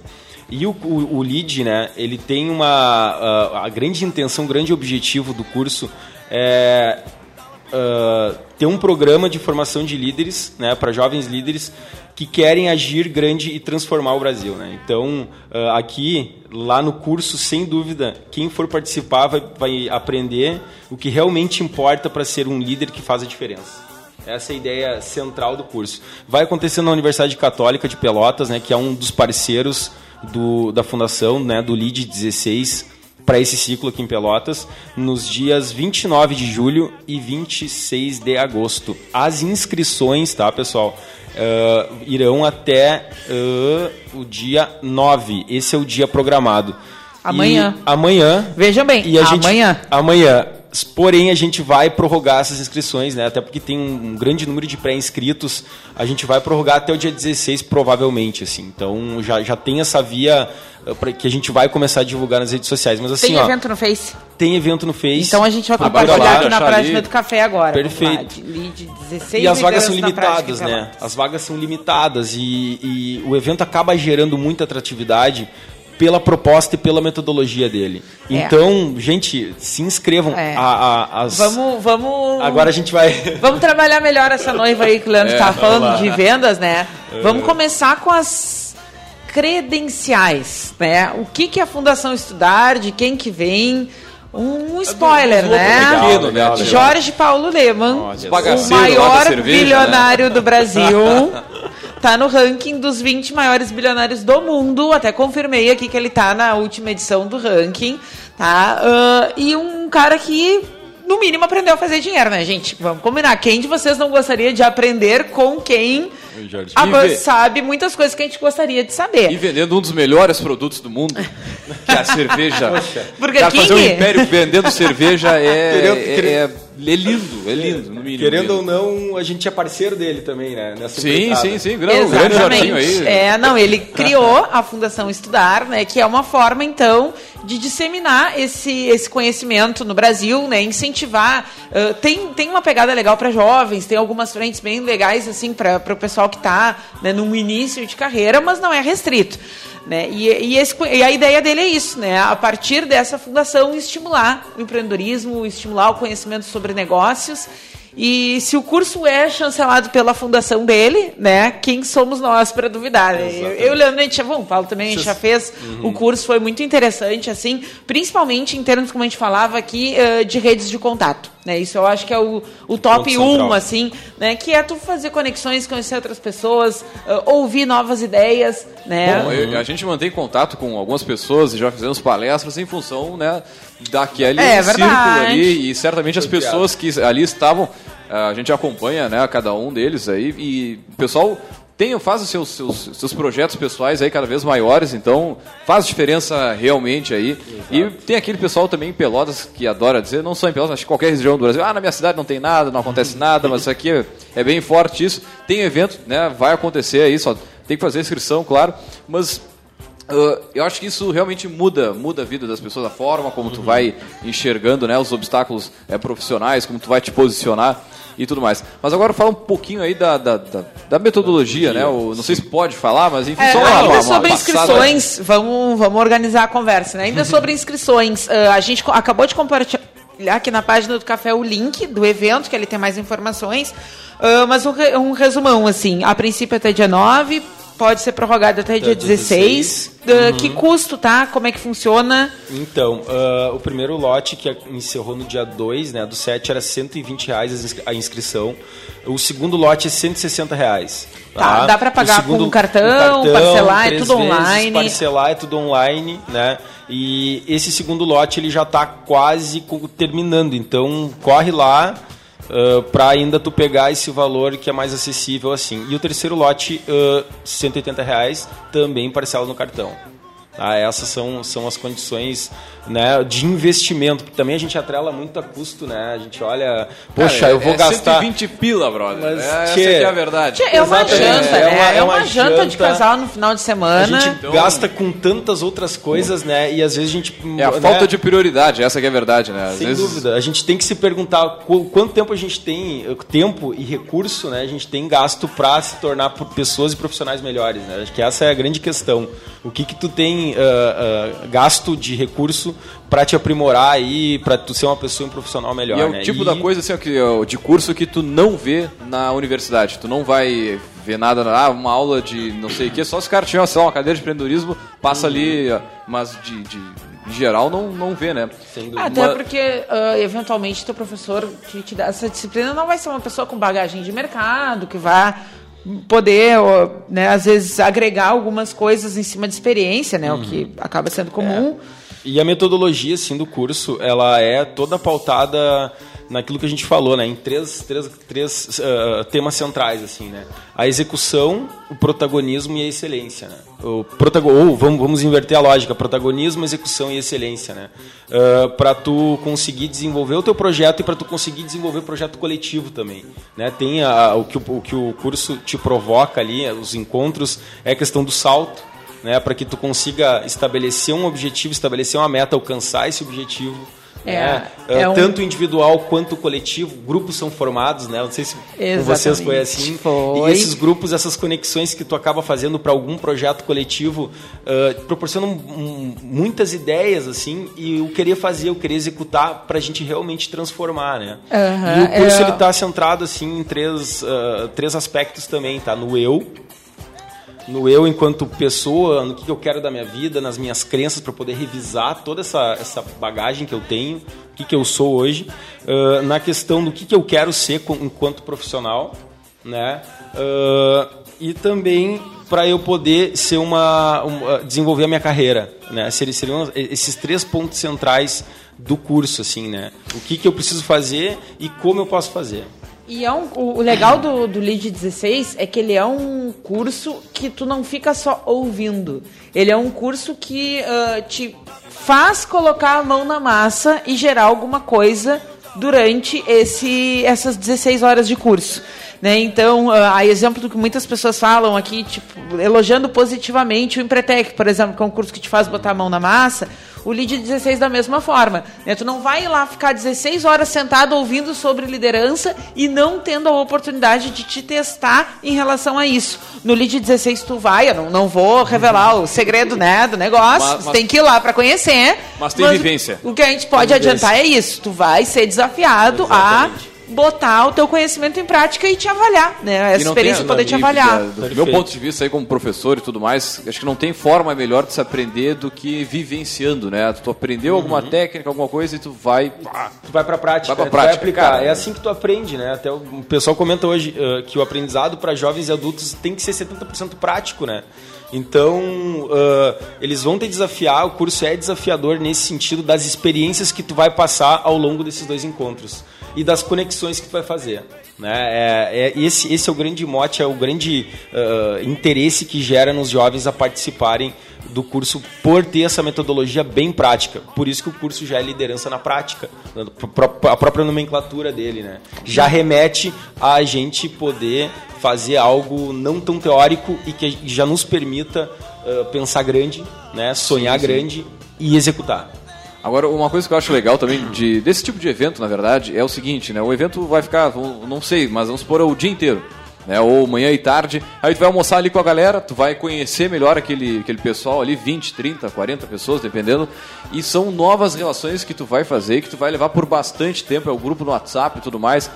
E o, o, o LEAD, né, ele tem uma ah, a grande intenção, o grande objetivo do curso é ah, ter um programa de formação de líderes, né, para jovens líderes que querem agir grande e transformar o Brasil. Né? Então, ah, aqui, lá no curso, sem dúvida, quem for participar vai, vai aprender o que realmente importa para ser um líder que faz a diferença. Essa é a ideia central do curso. Vai acontecer na Universidade Católica de Pelotas, né, que é um dos parceiros do, da fundação, né, do LEAD 16, para esse ciclo aqui em Pelotas, nos dias 29 de julho e 26 de agosto. As inscrições, tá, pessoal, eh, irão até eh, o dia 9. Esse é o dia programado. Amanhã. E amanhã. Vejam bem, E a gente- amanhã. Porém, a gente vai prorrogar essas inscrições, né? Até porque tem um grande número de pré-inscritos. A gente vai prorrogar até o dia 16, provavelmente, assim. Então, já, já tem essa via eh, que a gente vai começar a divulgar nas redes sociais. Mas assim, Tem ó, evento no Face? tem evento no Face. Então a gente vai compartilhar lá. aqui na página do café agora. Perfeito. Lá, de lead 16 E as vagas são limitadas, né? As vagas são limitadas e, e o evento acaba gerando muita atratividade pela proposta e pela metodologia dele. É. Então, gente, se inscrevam. É. A- a- as- Vamos, vamos. Agora a gente vai. Vamos trabalhar melhor essa noiva aí que o Leandro É, estava vamos falando lá. de vendas, né? Vamos começar com as credenciais, né? O que, que a Fundação Estudar, de quem que vem. Um spoiler, né? Legal, legal, legal. Jorge Paulo Leman, Olha, o maior cerveja, bilionário do Brasil, tá no ranking dos 20 maiores bilionários do mundo. Até confirmei aqui que ele tá na última edição do ranking, tá? Ah, e um cara que, no mínimo, aprendeu a fazer dinheiro, né, gente? Vamos combinar. Quem de vocês não gostaria de aprender com quem Jorge. E vê- sabe muitas coisas que a gente gostaria de saber? E vendendo um dos melhores produtos do mundo, que é a cerveja. Burger Cara, fazer um King? império vendendo cerveja é, Queria- é- é é lindo, é lindo, no mínimo. Querendo lindo. ou não, a gente é parceiro dele também, né? Nessa Sim, sim, sim, grande, grande Jorginho aí. É, não, ele criou a Fundação Estudar, né, que é uma forma então de disseminar esse, esse conhecimento no Brasil, né, incentivar. Uh, tem, tem uma pegada legal para jovens, tem algumas frentes bem legais assim para o pessoal que está né, no início de carreira, mas não é restrito. Né? E, e, esse, e, a ideia dele é isso, né? A partir dessa fundação, estimular o empreendedorismo, estimular o conhecimento sobre negócios. E se o curso é chancelado pela fundação dele, né? Quem somos nós para duvidar? Né? Eu, eu, Leandro, a gente já, bom, o Paulo também a gente já fez uhum. o curso, foi muito interessante, assim, principalmente em termos, como a gente falava aqui, de redes de contato. Né? Isso eu acho que é o, o top 1, um, assim, né? Que é tu fazer conexões, conhecer outras pessoas, uh, ouvir novas ideias, né? Bom, eu, a gente mantém contato com algumas pessoas e já fizemos palestras em função, né, daquele é, círculo ali e certamente as pessoas que ali estavam, a gente acompanha, né, cada um deles aí e o pessoal tem, faz os seus, seus, seus, projetos pessoais aí cada vez maiores, então faz diferença realmente aí. Exato. E tem aquele pessoal também em Pelotas que adora dizer, não só em Pelotas, mas em qualquer região do Brasil, ah, na minha cidade não tem nada, não acontece nada, mas aqui é, é bem forte isso. Tem evento, né, vai acontecer aí, só tem que fazer inscrição, claro, mas Uh, eu acho que isso realmente muda, muda a vida das pessoas, a forma como tu vai enxergando né, os obstáculos é, profissionais, como tu vai te posicionar e tudo mais. Mas agora fala um pouquinho aí da, da, da, da metodologia, né? O, não sei se pode falar, mas enfim, é, só uma, Ainda uma, uma sobre passada. inscrições, vamos, vamos organizar a conversa, né? Ainda sobre inscrições, uh, a gente acabou de compartilhar aqui na página do Café o link do evento, que ele tem mais informações, uh, mas um, um resumão, assim, a princípio até dia 9, pode ser prorrogado até dia 16. 16. Uh, Que custo, tá? Como é que funciona? Então, uh, o primeiro lote que encerrou no dia 2, né, do 7, era 120 reais a inscrição. O segundo lote é 160 reais. Tá, tá? dá para pagar segundo, com cartão, cartão, parcelar, é tudo vezes, online. Parcelar é tudo online, né? E esse segundo lote ele já está quase terminando, então corre lá uh, para ainda tu pegar esse valor que é mais acessível assim. E o terceiro lote, uh, 180 reais, também parcela no cartão. Ah, essas são, são as condições né, de investimento, porque também a gente atrela muito a custo, né? A gente olha, poxa, Cara, eu vou é gastar 120 pila, brother. Mas, é, que é a verdade. É uma Exatamente, janta, é né? uma- É é uma, uma janta, de janta. casal no final de a semana. gente Então- gasta com tantas outras coisas, né? E às vezes a gente É a né, falta de prioridade, essa que é a verdade, né? Às Sem vezes, dúvida. A gente tem que se perguntar qu- quanto tempo a gente tem, eh, tempo e recurso, né? A gente tem gasto para se tornar por pessoas e profissionais melhores, né? Acho que essa é a grande questão. O que que tu tem ah, ah, gasto de recurso para te aprimorar aí, para tu ser uma pessoa e um profissional melhor, E é o né? tipo E- da coisa assim, ó, que, ó, de curso que tu não vê na universidade. Tu não vai ver nada, ah, uma aula de não sei o que, só se o cara tiver lá, uma cadeira de empreendedorismo, passa ali, mas de, de em geral não, não vê, né? Sem dúvida. Até Uma- porque, ah, eventualmente, teu professor que te dá essa disciplina não vai ser uma pessoa com bagagem de mercado, que vai poder, né, às vezes, agregar algumas coisas em cima de experiência, né? O que acaba sendo comum. E a metodologia, assim, do curso, ela é toda pautada naquilo que a gente falou, né? Em três, três, três ah, temas centrais, assim, né? A execução, o protagonismo e a excelência, né? O protago ou vamos, vamos inverter a lógica, protagonismo, execução e excelência, né? para tu conseguir desenvolver o teu projeto e para tu conseguir desenvolver o projeto coletivo também, né? Tem a- o, que o, o que o curso te provoca ali, os encontros, é a questão do salto, né, para que tu consiga estabelecer um objetivo, estabelecer uma meta, alcançar esse objetivo. É, né? é Eh, um- Tanto individual quanto coletivo, grupos são formados, né? Não sei se vocês Exatamente. assim. Foi. E esses grupos, essas conexões que tu acaba fazendo para algum projeto coletivo, eh, proporcionam um, muitas ideias assim. E eu queria fazer, eu queria executar para a gente realmente transformar, né? E o curso é- ele está centrado assim em três, ah, três aspectos também, tá? No eu, no eu enquanto pessoa, no que eu quero da minha vida, nas minhas crenças para poder revisar toda essa, essa bagagem que eu tenho, o que, que eu sou hoje, ah, na questão do que, que eu quero ser com- enquanto profissional, né? Ah, e também para eu poder ser uma, uma- desenvolver a minha carreira, né? Seriam esses três pontos centrais do curso, assim, né? O que, que eu preciso fazer e como eu posso fazer. E é um, o legal do, do Lead 16 é que ele é um curso que tu não fica só ouvindo. Ele é um curso que ah, te faz colocar a mão na massa e gerar alguma coisa durante esse, essas 16 horas de curso. Né? Então, ah, a exemplo do que muitas pessoas falam aqui, tipo, elogiando positivamente o Empretec, por exemplo, que é um curso que te faz botar a mão na massa, o Lead 16 da mesma forma. Né? Tu não vai lá ficar 16 horas sentado ouvindo sobre liderança e não tendo a oportunidade de te testar em relação a isso. No Lead 16 tu vai, eu não, não vou revelar o segredo né, do negócio, Mas- mas, mas- tem que ir lá para conhecer. Mas tem vivência. O que a gente pode adiantar é isso, tu vai ser desafiado a botar o teu conhecimento em prática e te avaliar, né? Essa experiência tem- poder te avaliar. da- Do meu ponto de vista aí como professor e tudo mais, acho que não tem forma melhor de se aprender do que vivenciando, né? Tu aprendeu alguma técnica, alguma coisa e tu vai... pá, Tu vai pra prática, Vai pra né? Tu vai prática, aplicar. cara. é assim que tu aprende, né? Até o o pessoal comenta hoje uh, que o aprendizado para jovens e adultos tem que ser 70% prático, né? Então, uh, eles vão te desafiar, o curso é desafiador nesse sentido das experiências que tu vai passar ao longo desses dois encontros e das conexões que tu vai fazer. Né? É, é- esse, esse é o grande mote, é o grande uh, interesse que gera nos jovens a participarem do curso por ter essa metodologia bem prática. Por isso que o curso já é liderança na prática. A própria nomenclatura dele, né? Já remete a gente poder fazer algo não tão teórico e que já nos permita uh, pensar grande, né? Sonhar Sim, sim. grande e executar. Agora, uma coisa que eu acho legal também de, desse tipo de evento, na verdade, é o seguinte, né? O evento vai ficar, não sei, mas vamos supor o dia inteiro. Né, ou manhã e tarde, aí tu vai almoçar ali com a galera, tu vai conhecer melhor aquele, aquele pessoal ali, 20, 30, 40 pessoas, dependendo, e são novas relações que tu vai fazer, que tu vai levar por bastante tempo, é o grupo no WhatsApp e tudo mais.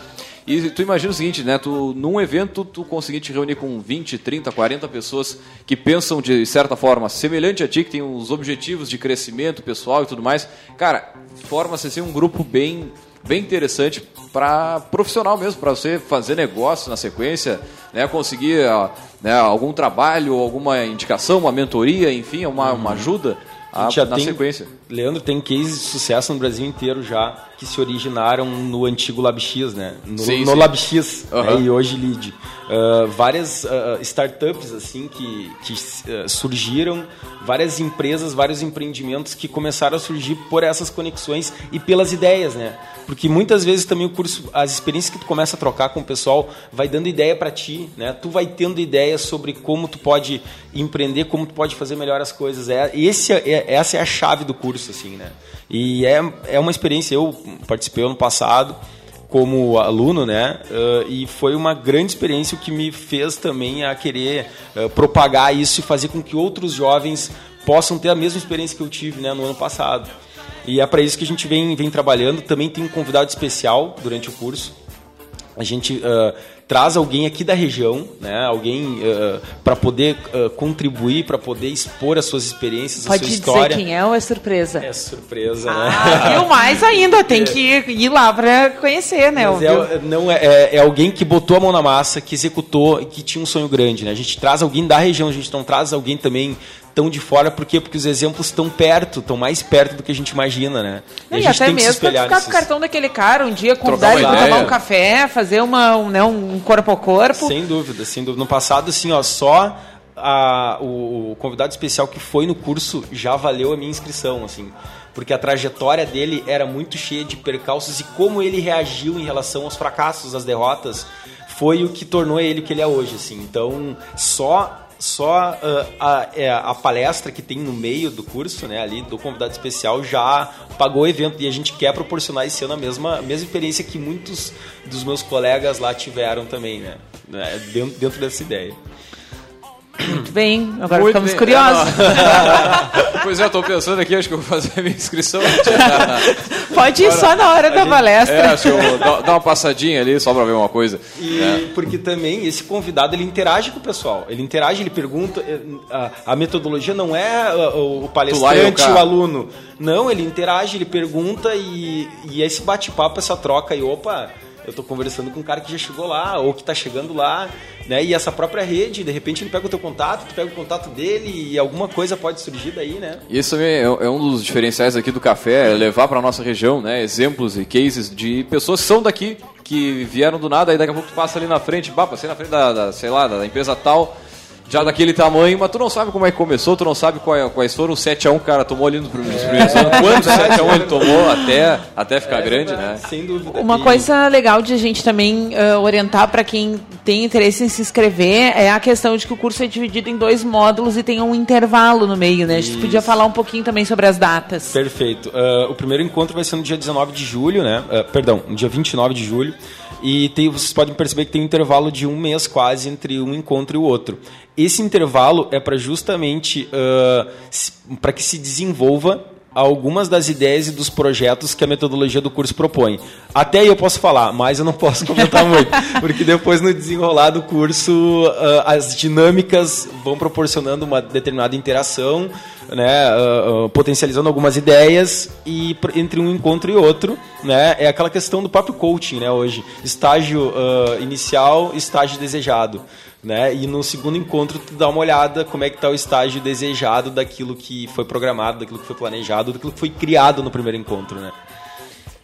E tu imagina o seguinte, né? Tu, num evento, tu conseguir te reunir com 20, 30, 40 pessoas que pensam de certa forma semelhante a ti, que tem os objetivos de crescimento pessoal e tudo mais. Cara, forma-se assim um grupo bem, bem interessante para profissional mesmo, para você fazer negócio na sequência, né? Conseguir né, algum trabalho, alguma indicação, uma mentoria, enfim, uma, uma ajuda A a, na tem- sequência. Leandro, tem cases de sucesso no Brasil inteiro já que se originaram no antigo LabX, né? No, Sim, no sim. LabX Aham. né? e hoje Lead. Ah, várias ah, startups assim que, que ah, surgiram, várias empresas, vários empreendimentos que começaram a surgir por essas conexões e pelas ideias, né? Porque muitas vezes também o curso, as experiências que tu começa a trocar com o pessoal vai dando ideia para ti, né? Tu vai tendo ideias sobre como tu pode empreender, como tu pode fazer melhor as coisas. É, esse é, é- essa é a chave do curso, assim, né? E é, é uma experiência, eu participei ano passado como aluno, né? Ah, e foi uma grande experiência o que me fez também a querer ah, propagar isso e fazer com que outros jovens possam ter a mesma experiência que eu tive, né, no ano passado. E é para isso que a gente vem, vem trabalhando. Também tem um convidado especial durante o curso. A gente ah, traz alguém aqui da região, né? Alguém para poder ah, contribuir, para poder expor as suas experiências, a Pode sua dizer história. quem é ou é surpresa? É surpresa, né? Ah, viu? Mais ainda, tem que ir lá para conhecer, né? Mas é, não é, é, é alguém que botou a mão na massa, que executou e que tinha um sonho grande, né? A gente traz alguém da região, a gente não traz alguém também tão de fora, por quê? Porque os exemplos estão perto, estão mais perto do que a gente imagina, né? E, a gente até tem que se mesmo espelhar ficar com o nesses- cartão daquele cara um dia, convidar ele uma pra tomar um café, fazer uma, um, né, um corpo a corpo. Sem dúvida, sem dúvida. No passado, assim, ó, só a- o, o convidado especial que foi no curso já valeu a minha inscrição, assim. Porque a trajetória dele era muito cheia de percalços e como ele reagiu em relação aos fracassos, às derrotas, foi o que tornou ele o que ele é hoje, assim. Então, só só ah, a, é, a palestra que tem no meio do curso, né, ali do convidado especial já pagou o evento e a gente quer proporcionar esse ano a mesma, a mesma experiência que muitos dos meus colegas lá tiveram também, né, né, dentro, dentro dessa ideia. Muito bem, agora Muito ficamos bem. curiosos. É, pois é, eu tô pensando aqui, acho que eu vou fazer a minha inscrição. Pode ir só na hora da palestra. É, acho que eu vou dar, dar uma passadinha ali só pra ver uma coisa. E É. porque também esse convidado ele interage com o pessoal, ele interage, ele pergunta. eh, A, a metodologia não é ah, o, e palestrante, o aluno. Não, ele interage, ele pergunta e, e esse bate-papo, essa troca e opa. Eu tô conversando com um cara que já chegou lá, ou que tá chegando lá, né? E essa própria rede, de repente ele pega o teu contato, tu pega o contato dele e alguma coisa pode surgir daí, né? Esse também é, é um dos diferenciais aqui do café, é levar para nossa região, né, exemplos e cases de pessoas que são daqui, que vieram do nada, aí daqui a pouco tu passa ali na frente, bah, passei na frente da, da, sei lá, da empresa tal, já daquele tamanho, mas tu não sabe como é que começou, tu não sabe qual- quais foram os 7x1 que o cara tomou ali nos primeiros, nos primeiros anos. Quantos 7x1 ele tomou até, até ficar grande, né? Sem dúvida. Uma E- coisa legal de a gente também ah, orientar para quem tem interesse em se inscrever é a questão de que o curso é dividido em dois módulos e tem um intervalo no meio, né? A gente podia falar um pouquinho também sobre as datas. Perfeito. Ah, o primeiro encontro vai ser no dia 19 de julho, né? Ah, perdão, no dia 29 de julho. E tem- vocês podem perceber que tem um intervalo de um mês quase entre um encontro e o outro. Esse intervalo é para justamente para que se desenvolva algumas das ideias e dos projetos que a metodologia do curso propõe. Até aí eu posso falar, mas eu não posso comentar muito, porque depois no desenrolar do curso ah, as dinâmicas vão proporcionando uma determinada interação, né, ah, ah, potencializando algumas ideias e entre um encontro e outro, né, é aquela questão do próprio coaching, né, hoje, estágio inicial, estágio desejado. Né? E no segundo encontro tu dá uma olhada como é que está o estágio desejado daquilo que foi programado, daquilo que foi planejado, daquilo que foi criado no primeiro encontro, né?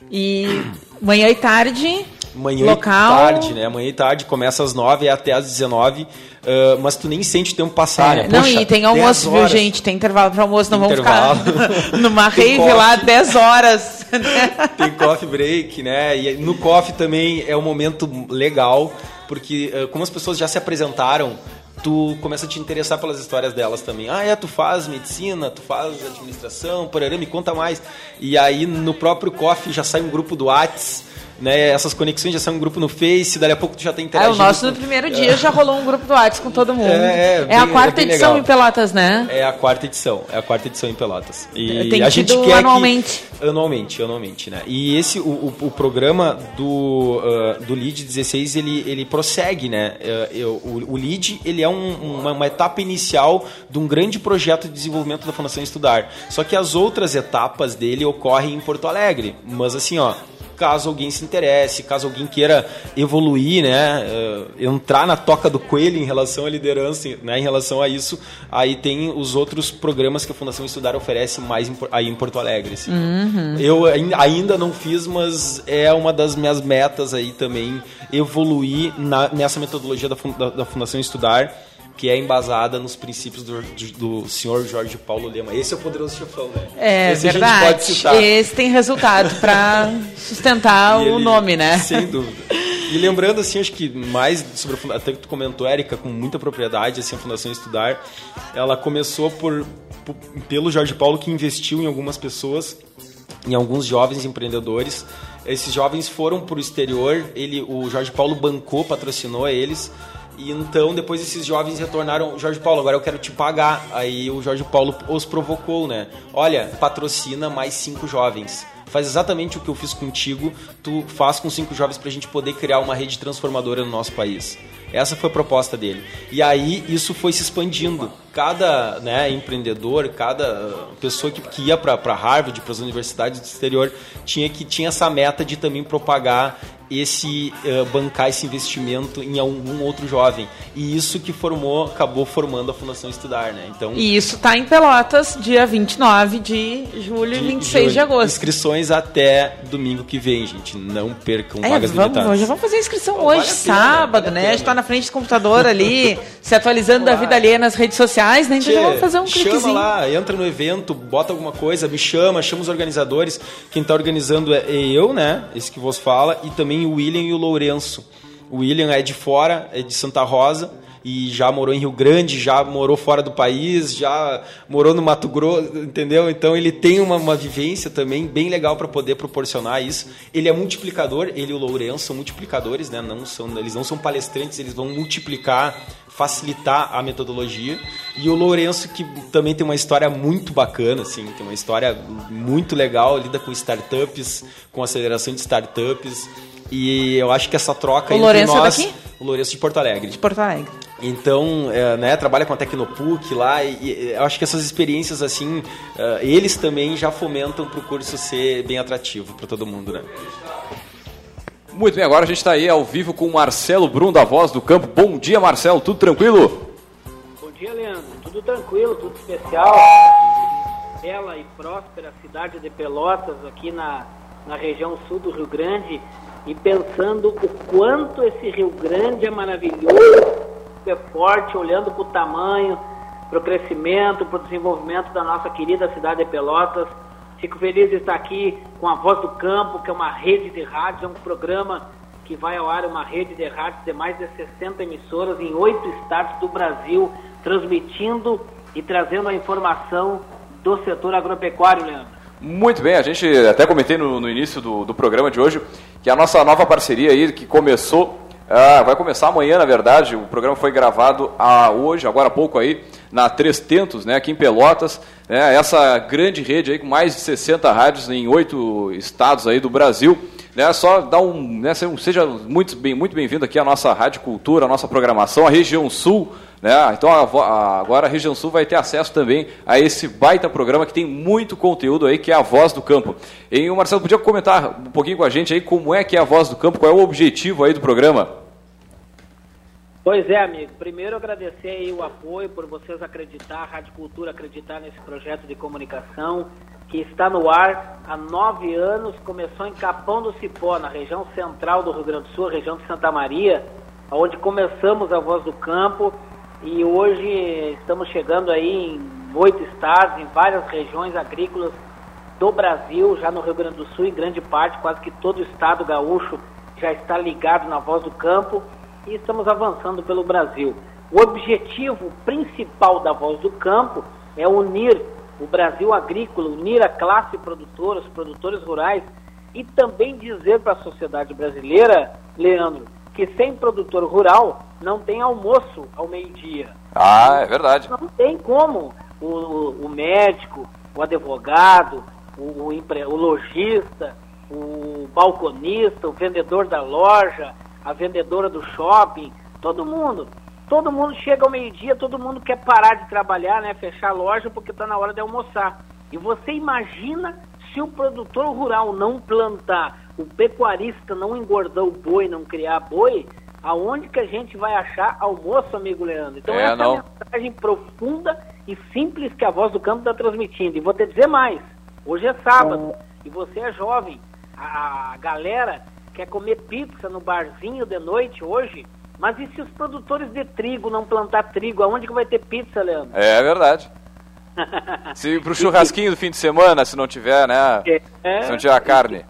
E manhã e tarde, Manhã local. e tarde, né? Manhã e tarde, começa às 9 e até às 19, ah, mas tu nem sente o tempo passar, É, né? não, Poxa, e tem 10 almoço, viu, gente? Tem intervalo para almoço, não Intervalo. vamos ficar numa rave lá coffee. 10 horas. né? Tem coffee break, né? E no coffee também é um momento legal, porque eh, como as pessoas já se apresentaram, tu começa a te interessar pelas histórias delas também. Ah, é, tu faz medicina, tu faz administração, porará, me conta mais. E aí no próprio coffee já sai um grupo do Whats, né? Essas conexões já saem um grupo no Face, dali a pouco tu já tá É, interagindo. o nosso no com- primeiro dia já rolou um grupo do WhatsApp com todo mundo. É, é, É a bem- quarta é edição legal. em Pelotas, né? É a quarta edição, é a quarta edição em Pelotas. E Tem a gente quer anualmente. Que, anualmente, anualmente, né? E esse, o, o, o programa do, ah, do LEAD 16, ele, ele prossegue, né? Eh, eu- o, o LEAD, ele é um- uma, uma etapa inicial de um grande projeto de desenvolvimento da Fundação Estudar. Só que as outras etapas dele ocorrem em Porto Alegre. Mas assim, ó, caso alguém se interesse, caso alguém queira evoluir, né, eh, entrar na toca do coelho em relação à liderança, né, em relação a isso, aí tem os outros programas que a Fundação Estudar oferece mais aí em Porto Alegre. assim. Eu ain- ainda não fiz, mas é uma das minhas metas aí também evoluir na- nessa metodologia da, da- da Fundação Estudar que é embasada nos princípios do, de- do senhor Jorge Paulo Lema. Esse é o poderoso chefão, né? É Esse a gente verdade. pode citar. Esse tem resultado para sustentar o ele- nome, né? Sem dúvida. E lembrando, assim, acho que mais sobre a funda- até que tu comentou, Érica, com muita propriedade, assim, a Fundação Estudar, ela começou por, por- pelo Jorge Paulo, que investiu em algumas pessoas, em alguns jovens empreendedores. Esses jovens foram para o exterior, ele, o Jorge Paulo bancou, patrocinou eles, e então depois esses jovens retornaram, Jorge Paulo, agora eu quero te pagar. Aí o Jorge Paulo os provocou, né? Olha, patrocina mais cinco jovens faz exatamente o que eu fiz contigo, tu faz com cinco jovens para a gente poder criar uma rede transformadora no nosso país. Essa foi a proposta dele. E aí isso foi se expandindo. Cada né, empreendedor, cada pessoa que, que ia para Harvard, para as universidades do exterior, tinha que tinha essa meta de também propagar esse uh, bancar esse investimento em algum outro jovem. E isso que formou, acabou formando a Fundação Estudar, né? Então, E isso tá em Pelotas, dia 29 de julho e 26 de julho. agosto. Inscrições até domingo que vem, gente. Não percam É, vagas vamos, limitadas. já vamos fazer a inscrição hoje, sábado, vale a né? pena. A gente tá na frente do computador ali, se atualizando da Claro. vida alheia nas redes sociais, né? Então já Tchê, vamos fazer um chama cliquezinho. lá, entra no evento, bota alguma coisa, me chama, chama os organizadores. Quem está organizando é eu, né? Esse que vos fala, e também o William e o Lourenço. O William é de fora, é de Santa Rosa e já morou em Rio Grande, já morou fora do país, já morou no Mato Grosso, entendeu? Então ele tem uma, uma vivência também bem legal para poder proporcionar isso. Ele é multiplicador, ele e o Lourenço são multiplicadores, né? Não são, eles não são palestrantes, eles vão multiplicar facilitar a metodologia. E o Lourenço, que também tem uma história muito bacana, assim, tem uma história muito legal, lida com startups, com aceleração de startups. E eu acho que essa troca O entre Lourenço é nós. daqui? O Lourenço de Porto Alegre. De Porto Alegre. Então, é, né, trabalha com a Tecnopuc lá e, e eu acho que essas experiências assim, eh, eles também já fomentam para o curso ser bem atrativo para todo mundo, né? Muito bem, agora a gente está aí ao vivo com o Marcelo Brum da Voz do Campo. Bom dia, Marcelo, tudo tranquilo? Bom dia, Leandro. Tudo tranquilo, tudo especial. Bela e próspera cidade de Pelotas, aqui na, na região sul do Rio Grande. E pensando o quanto esse Rio Grande é maravilhoso super forte, olhando para o tamanho, para o crescimento, para o desenvolvimento da nossa querida cidade de Pelotas. Fico feliz de estar aqui com a Voz do Campo, que é uma rede de rádios, é um programa que vai ao ar, uma rede de rádios de mais de 60 emissoras em oito estados do Brasil, transmitindo e trazendo a informação do setor agropecuário, Leandro. Muito bem, a gente até comentei no, no início do, do, programa de hoje que a nossa nova parceria aí, que começou, ah, vai começar amanhã, na verdade, o programa foi gravado a, hoje, agora há pouco aí, na Três Tentos, né, aqui em Pelotas, né, essa grande rede aí com mais de 60 rádios em oito estados aí do Brasil, né, só dar um, né, seja muito bem, muito bem-vindo aqui à nossa Rádio Cultura, a nossa programação, a região sul, né? Então a, a, agora a região sul vai ter acesso também a esse baita programa que tem muito conteúdo aí, que é a Voz do Campo. E o Marcelo podia comentar um pouquinho com a gente aí como é que é a Voz do Campo, qual é o objetivo aí do programa? Pois é, amigo. Primeiro agradecer o apoio por vocês acreditar, a Rádio Cultura acreditar nesse projeto de comunicação que está no ar há nove anos, começou em Capão do Cipó, na região central do Rio Grande do Sul, região de Santa Maria, onde começamos a Voz do Campo. E hoje estamos chegando aí em oito estados, em várias regiões agrícolas do Brasil, já no Rio Grande do Sul, em grande parte, quase que todo o estado gaúcho já está ligado na voz do campo e estamos avançando pelo Brasil. O objetivo principal da voz do campo é unir o Brasil agrícola, unir a classe produtora, os produtores rurais e também dizer para a sociedade brasileira, Leandro, que sem produtor rural não tem almoço ao meio-dia. Ah, é verdade. Não tem como o, o médico, o advogado, o, o, o lojista, o balconista, o vendedor da loja, a vendedora do shopping, todo mundo. Todo mundo chega ao meio-dia, todo mundo quer parar de trabalhar, né, fechar a loja porque está na hora de almoçar. E você imagina se o produtor rural não plantar, o pecuarista não engordar o boi, não criar boi, aonde que a gente vai achar almoço, amigo Leandro? Então é, essa não. é a mensagem profunda e simples que a voz do campo está transmitindo. E vou te dizer mais, hoje é sábado é. e você é jovem, a galera quer comer pizza no barzinho de noite hoje, mas e se os produtores de trigo não plantar trigo, aonde que vai ter pizza, Leandro? É verdade. se pro churrasquinho do fim de semana, se não tiver, né? É, se não tiver a carne.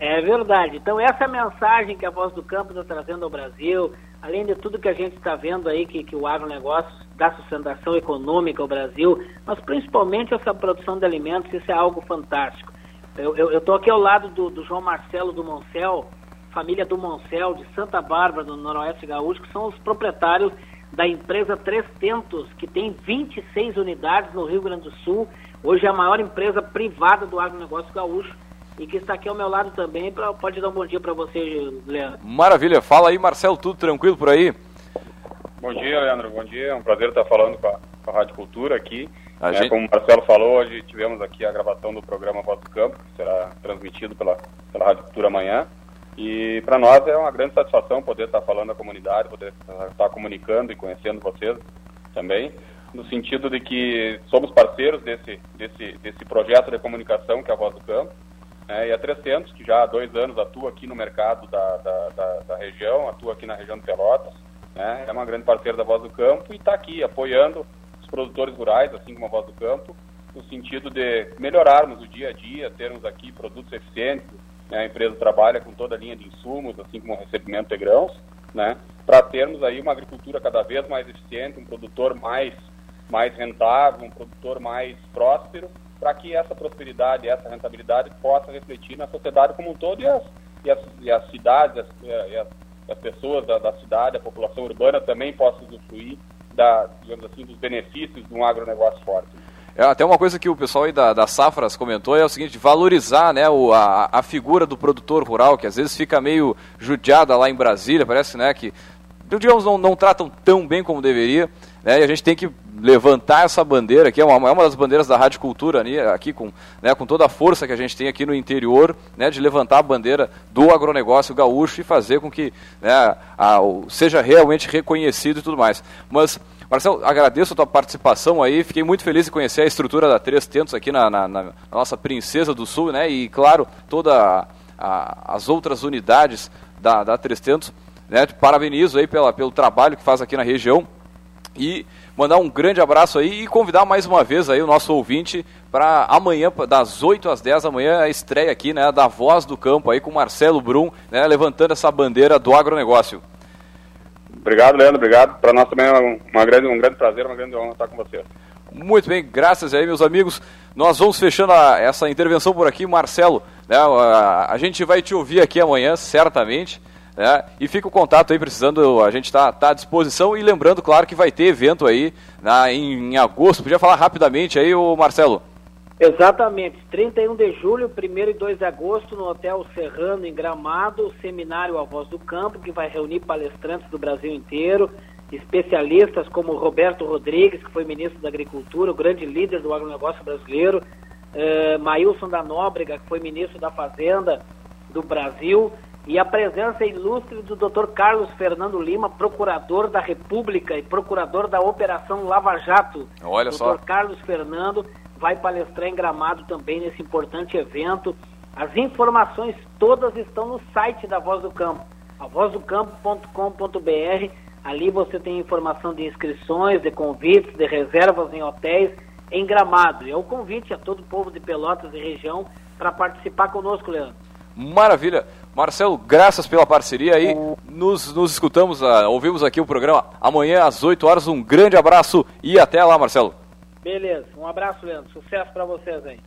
É verdade. Então essa é a mensagem que a Voz do Campo está trazendo ao Brasil, além de tudo que a gente está vendo aí, que, que o agronegócio dá sustentação econômica ao Brasil, mas principalmente essa produção de alimentos, isso é algo fantástico. Eu estou aqui ao lado do, do, João Marcelo do Moncel, família do Moncel, de Santa Bárbara, do Noroeste Gaúcho, que são os proprietários da empresa Três Tentos, que tem 26 unidades no Rio Grande do Sul, hoje é a maior empresa privada do agronegócio gaúcho, e que está aqui ao meu lado também. Pra, pode dar um bom dia para você, Leandro. Maravilha. Fala aí, Marcelo, tudo tranquilo por aí? Bom dia, Leandro. Bom dia. É um prazer estar falando com a, com a Rádio Cultura aqui. É, gente... Como o Marcelo falou, hoje tivemos aqui a gravação do programa Voz do Campo, que será transmitido pela, pela Rádio Cultura amanhã. E para nós é uma grande satisfação poder estar falando à comunidade, poder estar comunicando e conhecendo vocês também, no sentido de que somos parceiros desse, desse, desse projeto de comunicação que é a Voz do Campo. É, e a 300, que já há dois anos atua aqui no mercado da, da, da, da região, atua aqui na região de Pelotas, né, é uma grande parceira da Voz do Campo e está aqui apoiando os produtores rurais, assim como a Voz do Campo, no sentido de melhorarmos o dia a dia, termos aqui produtos eficientes, né, a empresa trabalha com toda a linha de insumos, assim como recebimento de grãos, né, para termos aí uma agricultura cada vez mais eficiente, um produtor mais, mais rentável, um produtor mais próspero, para que essa prosperidade, essa rentabilidade possa refletir na sociedade como um todo e as, e as, e as cidades, as, e as, as pessoas da, da, cidade, a população urbana também possam usufruir da, digamos assim, dos benefícios de um agronegócio forte. É, até uma coisa que o pessoal aí da, da Safras comentou é o seguinte, valorizar né, o, a, a figura do produtor rural, que às vezes fica meio judiada lá em Brasília, parece né, que digamos, não, não tratam tão bem como deveria. Né, e a gente tem que levantar essa bandeira, que é uma, é uma das bandeiras da Rádio Cultura, né, aqui com, né, com toda a força que a gente tem aqui no interior, né, de levantar a bandeira do agronegócio gaúcho e fazer com que né, a, seja realmente reconhecido e tudo mais. Mas, Marcelo, agradeço a tua participação aí, fiquei muito feliz de conhecer a estrutura da Três Tentos aqui na, na, na nossa Princesa do Sul, né, e claro, todas as outras unidades da, da Três Tentos. Né, parabenizo aí pela, pelo trabalho que faz aqui na região. E mandar um grande abraço aí e convidar mais uma vez aí o nosso ouvinte para amanhã, das 8 às 10 da manhã, a estreia aqui, né, da Voz do Campo aí com Marcelo Brum, né, levantando essa bandeira do agronegócio. Obrigado, Leandro, obrigado. Para nós também é uma grande, um grande prazer, uma grande honra estar com você. Muito bem, graças aí, meus amigos. Nós vamos fechando a, essa intervenção por aqui, Marcelo. Né, a, a, gente vai te ouvir aqui amanhã, certamente. Né, e fica o contato aí, precisando, a gente está tá à disposição. E lembrando, claro, que vai ter evento aí na, em, em agosto. Podia falar rapidamente aí, o Marcelo? Exatamente, 31 de julho, 1 e 2 de agosto, no Hotel Serrano, em Gramado, o seminário A Voz do Campo, que vai reunir palestrantes do Brasil inteiro, especialistas como Roberto Rodrigues, que foi ministro da Agricultura, o grande líder do agronegócio brasileiro, eh, Maílson da Nóbrega, que foi ministro da Fazenda do Brasil, e a presença ilustre do Dr. Carlos Fernando Lima, procurador da República e procurador da Operação Lava Jato. Olha Dr. só. Carlos Fernando vai palestrar em Gramado também nesse importante evento. As informações todas estão no site da Voz do Campo, avozdocampo.com.br. Ali você tem informação de inscrições, de convites, de reservas em hotéis em Gramado. E é o convite a todo o povo de Pelotas e região para participar conosco, Leandro. Maravilha. Marcelo, graças pela parceria aí. Nos, nos escutamos, uh, ouvimos aqui o programa amanhã às 8 horas. Um grande abraço e até lá, Marcelo. Beleza, um abraço, Leandro. Sucesso para vocês aí.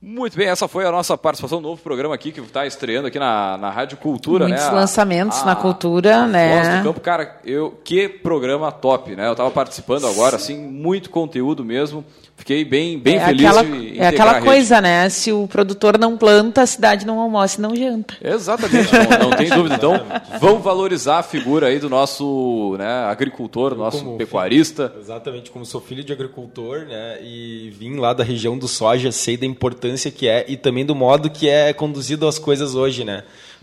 Muito bem, essa foi a nossa participação no novo programa aqui que está estreando aqui na, na Rádio Cultura, Muitos né? lançamentos a, na cultura, a né? Voz do Campo, cara, eu que programa top, né? Eu estava participando agora, assim, muito conteúdo mesmo. Fiquei bem, bem é feliz aquela, de É aquela coisa, né? Se o produtor não planta, a cidade não almoça e não janta. Exatamente, não, não tem dúvida. Então, vamos valorizar a figura aí do nosso né, agricultor, nosso Como pecuarista. filho- exatamente, como sou filho de agricultor, né, e vim lá da região do soja, sei da importância que é e também do modo que é conduzido as coisas hoje, né,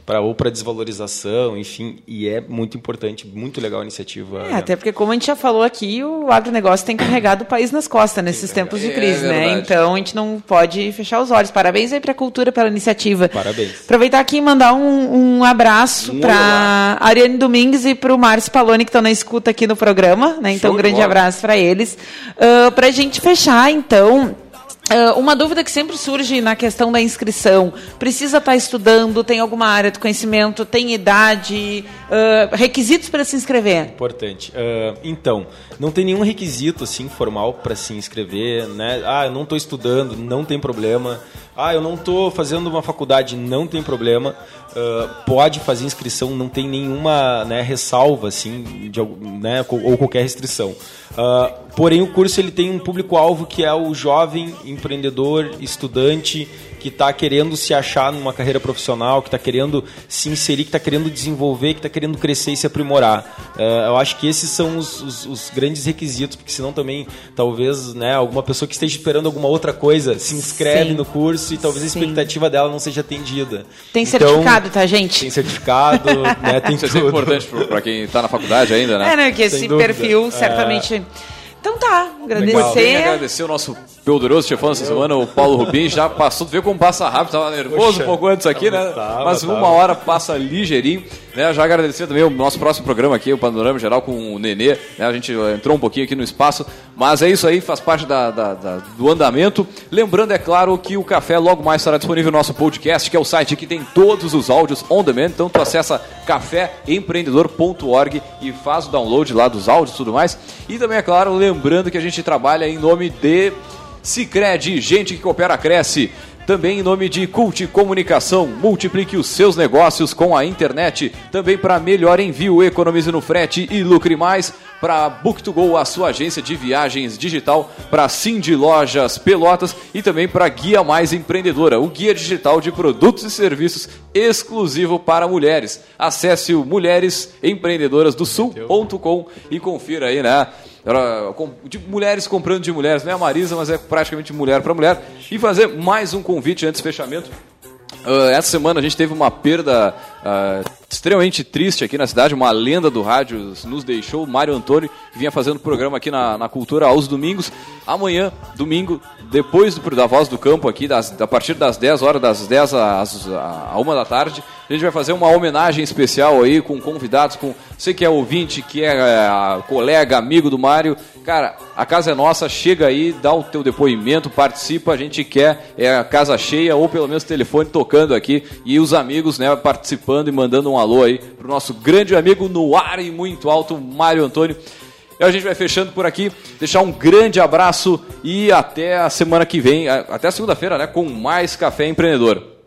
para ou para desvalorização, enfim, e é muito importante, muito legal a iniciativa. É, né? até porque, como a gente já falou aqui, o agronegócio tem carregado o país nas costas nesses tempos de É crise, né? verdade. Então a gente não pode fechar os olhos. Parabéns aí para a cultura pela iniciativa. Parabéns. Aproveitar aqui e mandar um, um abraço para Ariane Domingues e para o Márcio Paloni, que estão na escuta aqui no programa. Né? Então, Show um de grande abraço para eles. para a gente fechar, então. Ah, uma dúvida que sempre surge na questão da inscrição: precisa estar estudando, tem alguma área de conhecimento, tem idade, ah, requisitos para se inscrever? Importante. Ah, então, não tem nenhum requisito assim formal para se inscrever, né? Ah, eu não estou estudando, não tem problema. Ah, eu não estou fazendo uma faculdade, não tem problema. Ah, pode fazer inscrição, não tem nenhuma né, ressalva assim, de, né, ou qualquer restrição. Porém, o curso ele tem um público-alvo que é o jovem empreendedor, estudante que está querendo se achar numa carreira profissional, que está querendo se inserir, que está querendo desenvolver, que está querendo crescer e se aprimorar. Eh, eu acho que esses são os, os- os grandes requisitos, porque senão também, talvez, né, alguma pessoa que esteja esperando alguma outra coisa se inscreve Sim. no curso e talvez a Sim. expectativa dela não seja atendida. Tem Então, certificado, tá, gente? Tem certificado, né, tem Isso é tudo. importante para quem está na faculdade ainda, né? É, né? Que Sem esse dúvida. perfil É. certamente. Então tá, agradecer. agradecer o nosso poderoso chefão essa semana, o Paulo Rubim, já passou, tu vê como passa rápido, tava nervoso Poxa, um pouco antes aqui, né? tava, Mas tava. uma hora passa ligeirinho, né? Já agradecer também o nosso próximo programa aqui, o Panorama Geral com o Nenê, né? A gente entrou um pouquinho aqui no espaço, mas é isso aí, faz parte da, da- da- do andamento. Lembrando, é claro, que o café logo mais estará disponível no nosso podcast, que é o site que tem todos os áudios on demand, então tu acessa caféempreendedor.org e faz o download lá dos áudios e tudo mais. E também, é claro, lembrando que a gente trabalha em nome de Cicred, gente que coopera, cresce. Também em nome de Cult Comunicação, multiplique os seus negócios com a internet. Também para melhor envio, economize no frete e lucre mais. Para Book2Go, a sua agência de viagens digital. Para Cindy Lojas Pelotas e também para Guia Mais Empreendedora, o guia digital de produtos e serviços exclusivo para mulheres. Acesse o mulheresempreendedorasdosul.com e confira aí, né? Era de mulheres comprando de mulheres, não é a Marisa, mas é praticamente mulher para mulher. E fazer mais um convite antes do fechamento. Ah, essa semana a gente teve uma perda uh, extremamente triste aqui na cidade, uma lenda do rádio nos deixou, Mário Antônio, que vinha fazendo programa aqui na, na Cultura aos domingos. Amanhã, domingo, depois do, da Voz do Campo aqui, das, a partir das 10 horas, das 10 às, à 1 da tarde, a gente vai fazer uma homenagem especial aí com convidados, com você que é ouvinte, que é, é colega, amigo do Mário. Cara, a casa é nossa, chega aí, dá o teu depoimento, participa, a gente quer é a casa cheia ou pelo menos telefone tocando aqui e os amigos, né, participando e mandando um alô aí pro nosso grande amigo no ar e muito alto, Mário Antônio. E a gente vai fechando por aqui, deixar um grande abraço e até a semana que vem, até segunda-feira, né, com mais Café Empreendedor.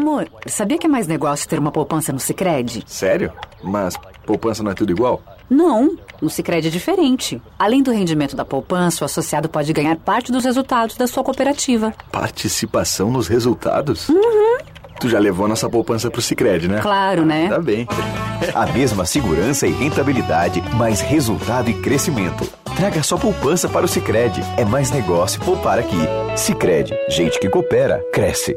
Amor, sabia que é mais negócio ter uma poupança no Sicredi? Sério? Mas poupança não é tudo igual? Não, no Sicredi é diferente. Além do rendimento da poupança, o associado pode ganhar parte dos resultados da sua cooperativa. Participação nos resultados? Uhum. Tu já levou nossa poupança pro Sicredi, né? Claro, né? Tá bem. A mesma segurança e rentabilidade, mais resultado e crescimento. Traga sua poupança para o Sicredi. É mais negócio poupar aqui. Sicredi, gente que coopera, cresce.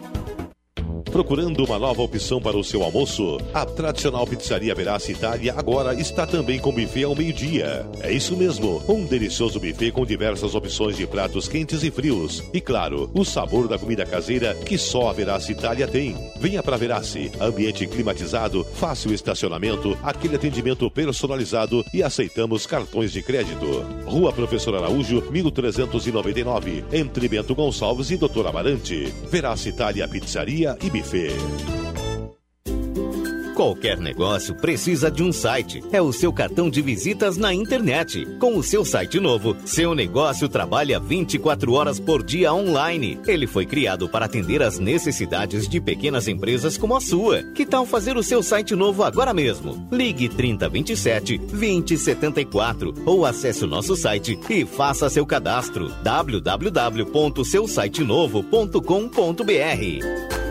Procurando uma nova opção para o seu almoço? A tradicional pizzaria Verace Itália agora está também com buffet ao meio-dia. É isso mesmo, um delicioso buffet com diversas opções de pratos quentes e frios. E claro, o sabor da comida caseira que só a Verace Itália tem. Venha para Verace, ambiente climatizado, fácil estacionamento, aquele atendimento personalizado e aceitamos cartões de crédito. Rua Professor Araújo, 1399, entre Bento Gonçalves e Doutor Amarante. Verace Itália Pizzaria e Buffet Qualquer negócio precisa de um site. É o seu cartão de visitas na internet. Com o seu site novo, seu negócio trabalha 24 horas por dia online. Ele foi criado para atender às necessidades de pequenas empresas como a sua. Que tal fazer o seu site novo agora mesmo? Ligue 3027 2074 ou acesse o nosso site e faça seu cadastro www.seusitenovo.com.br.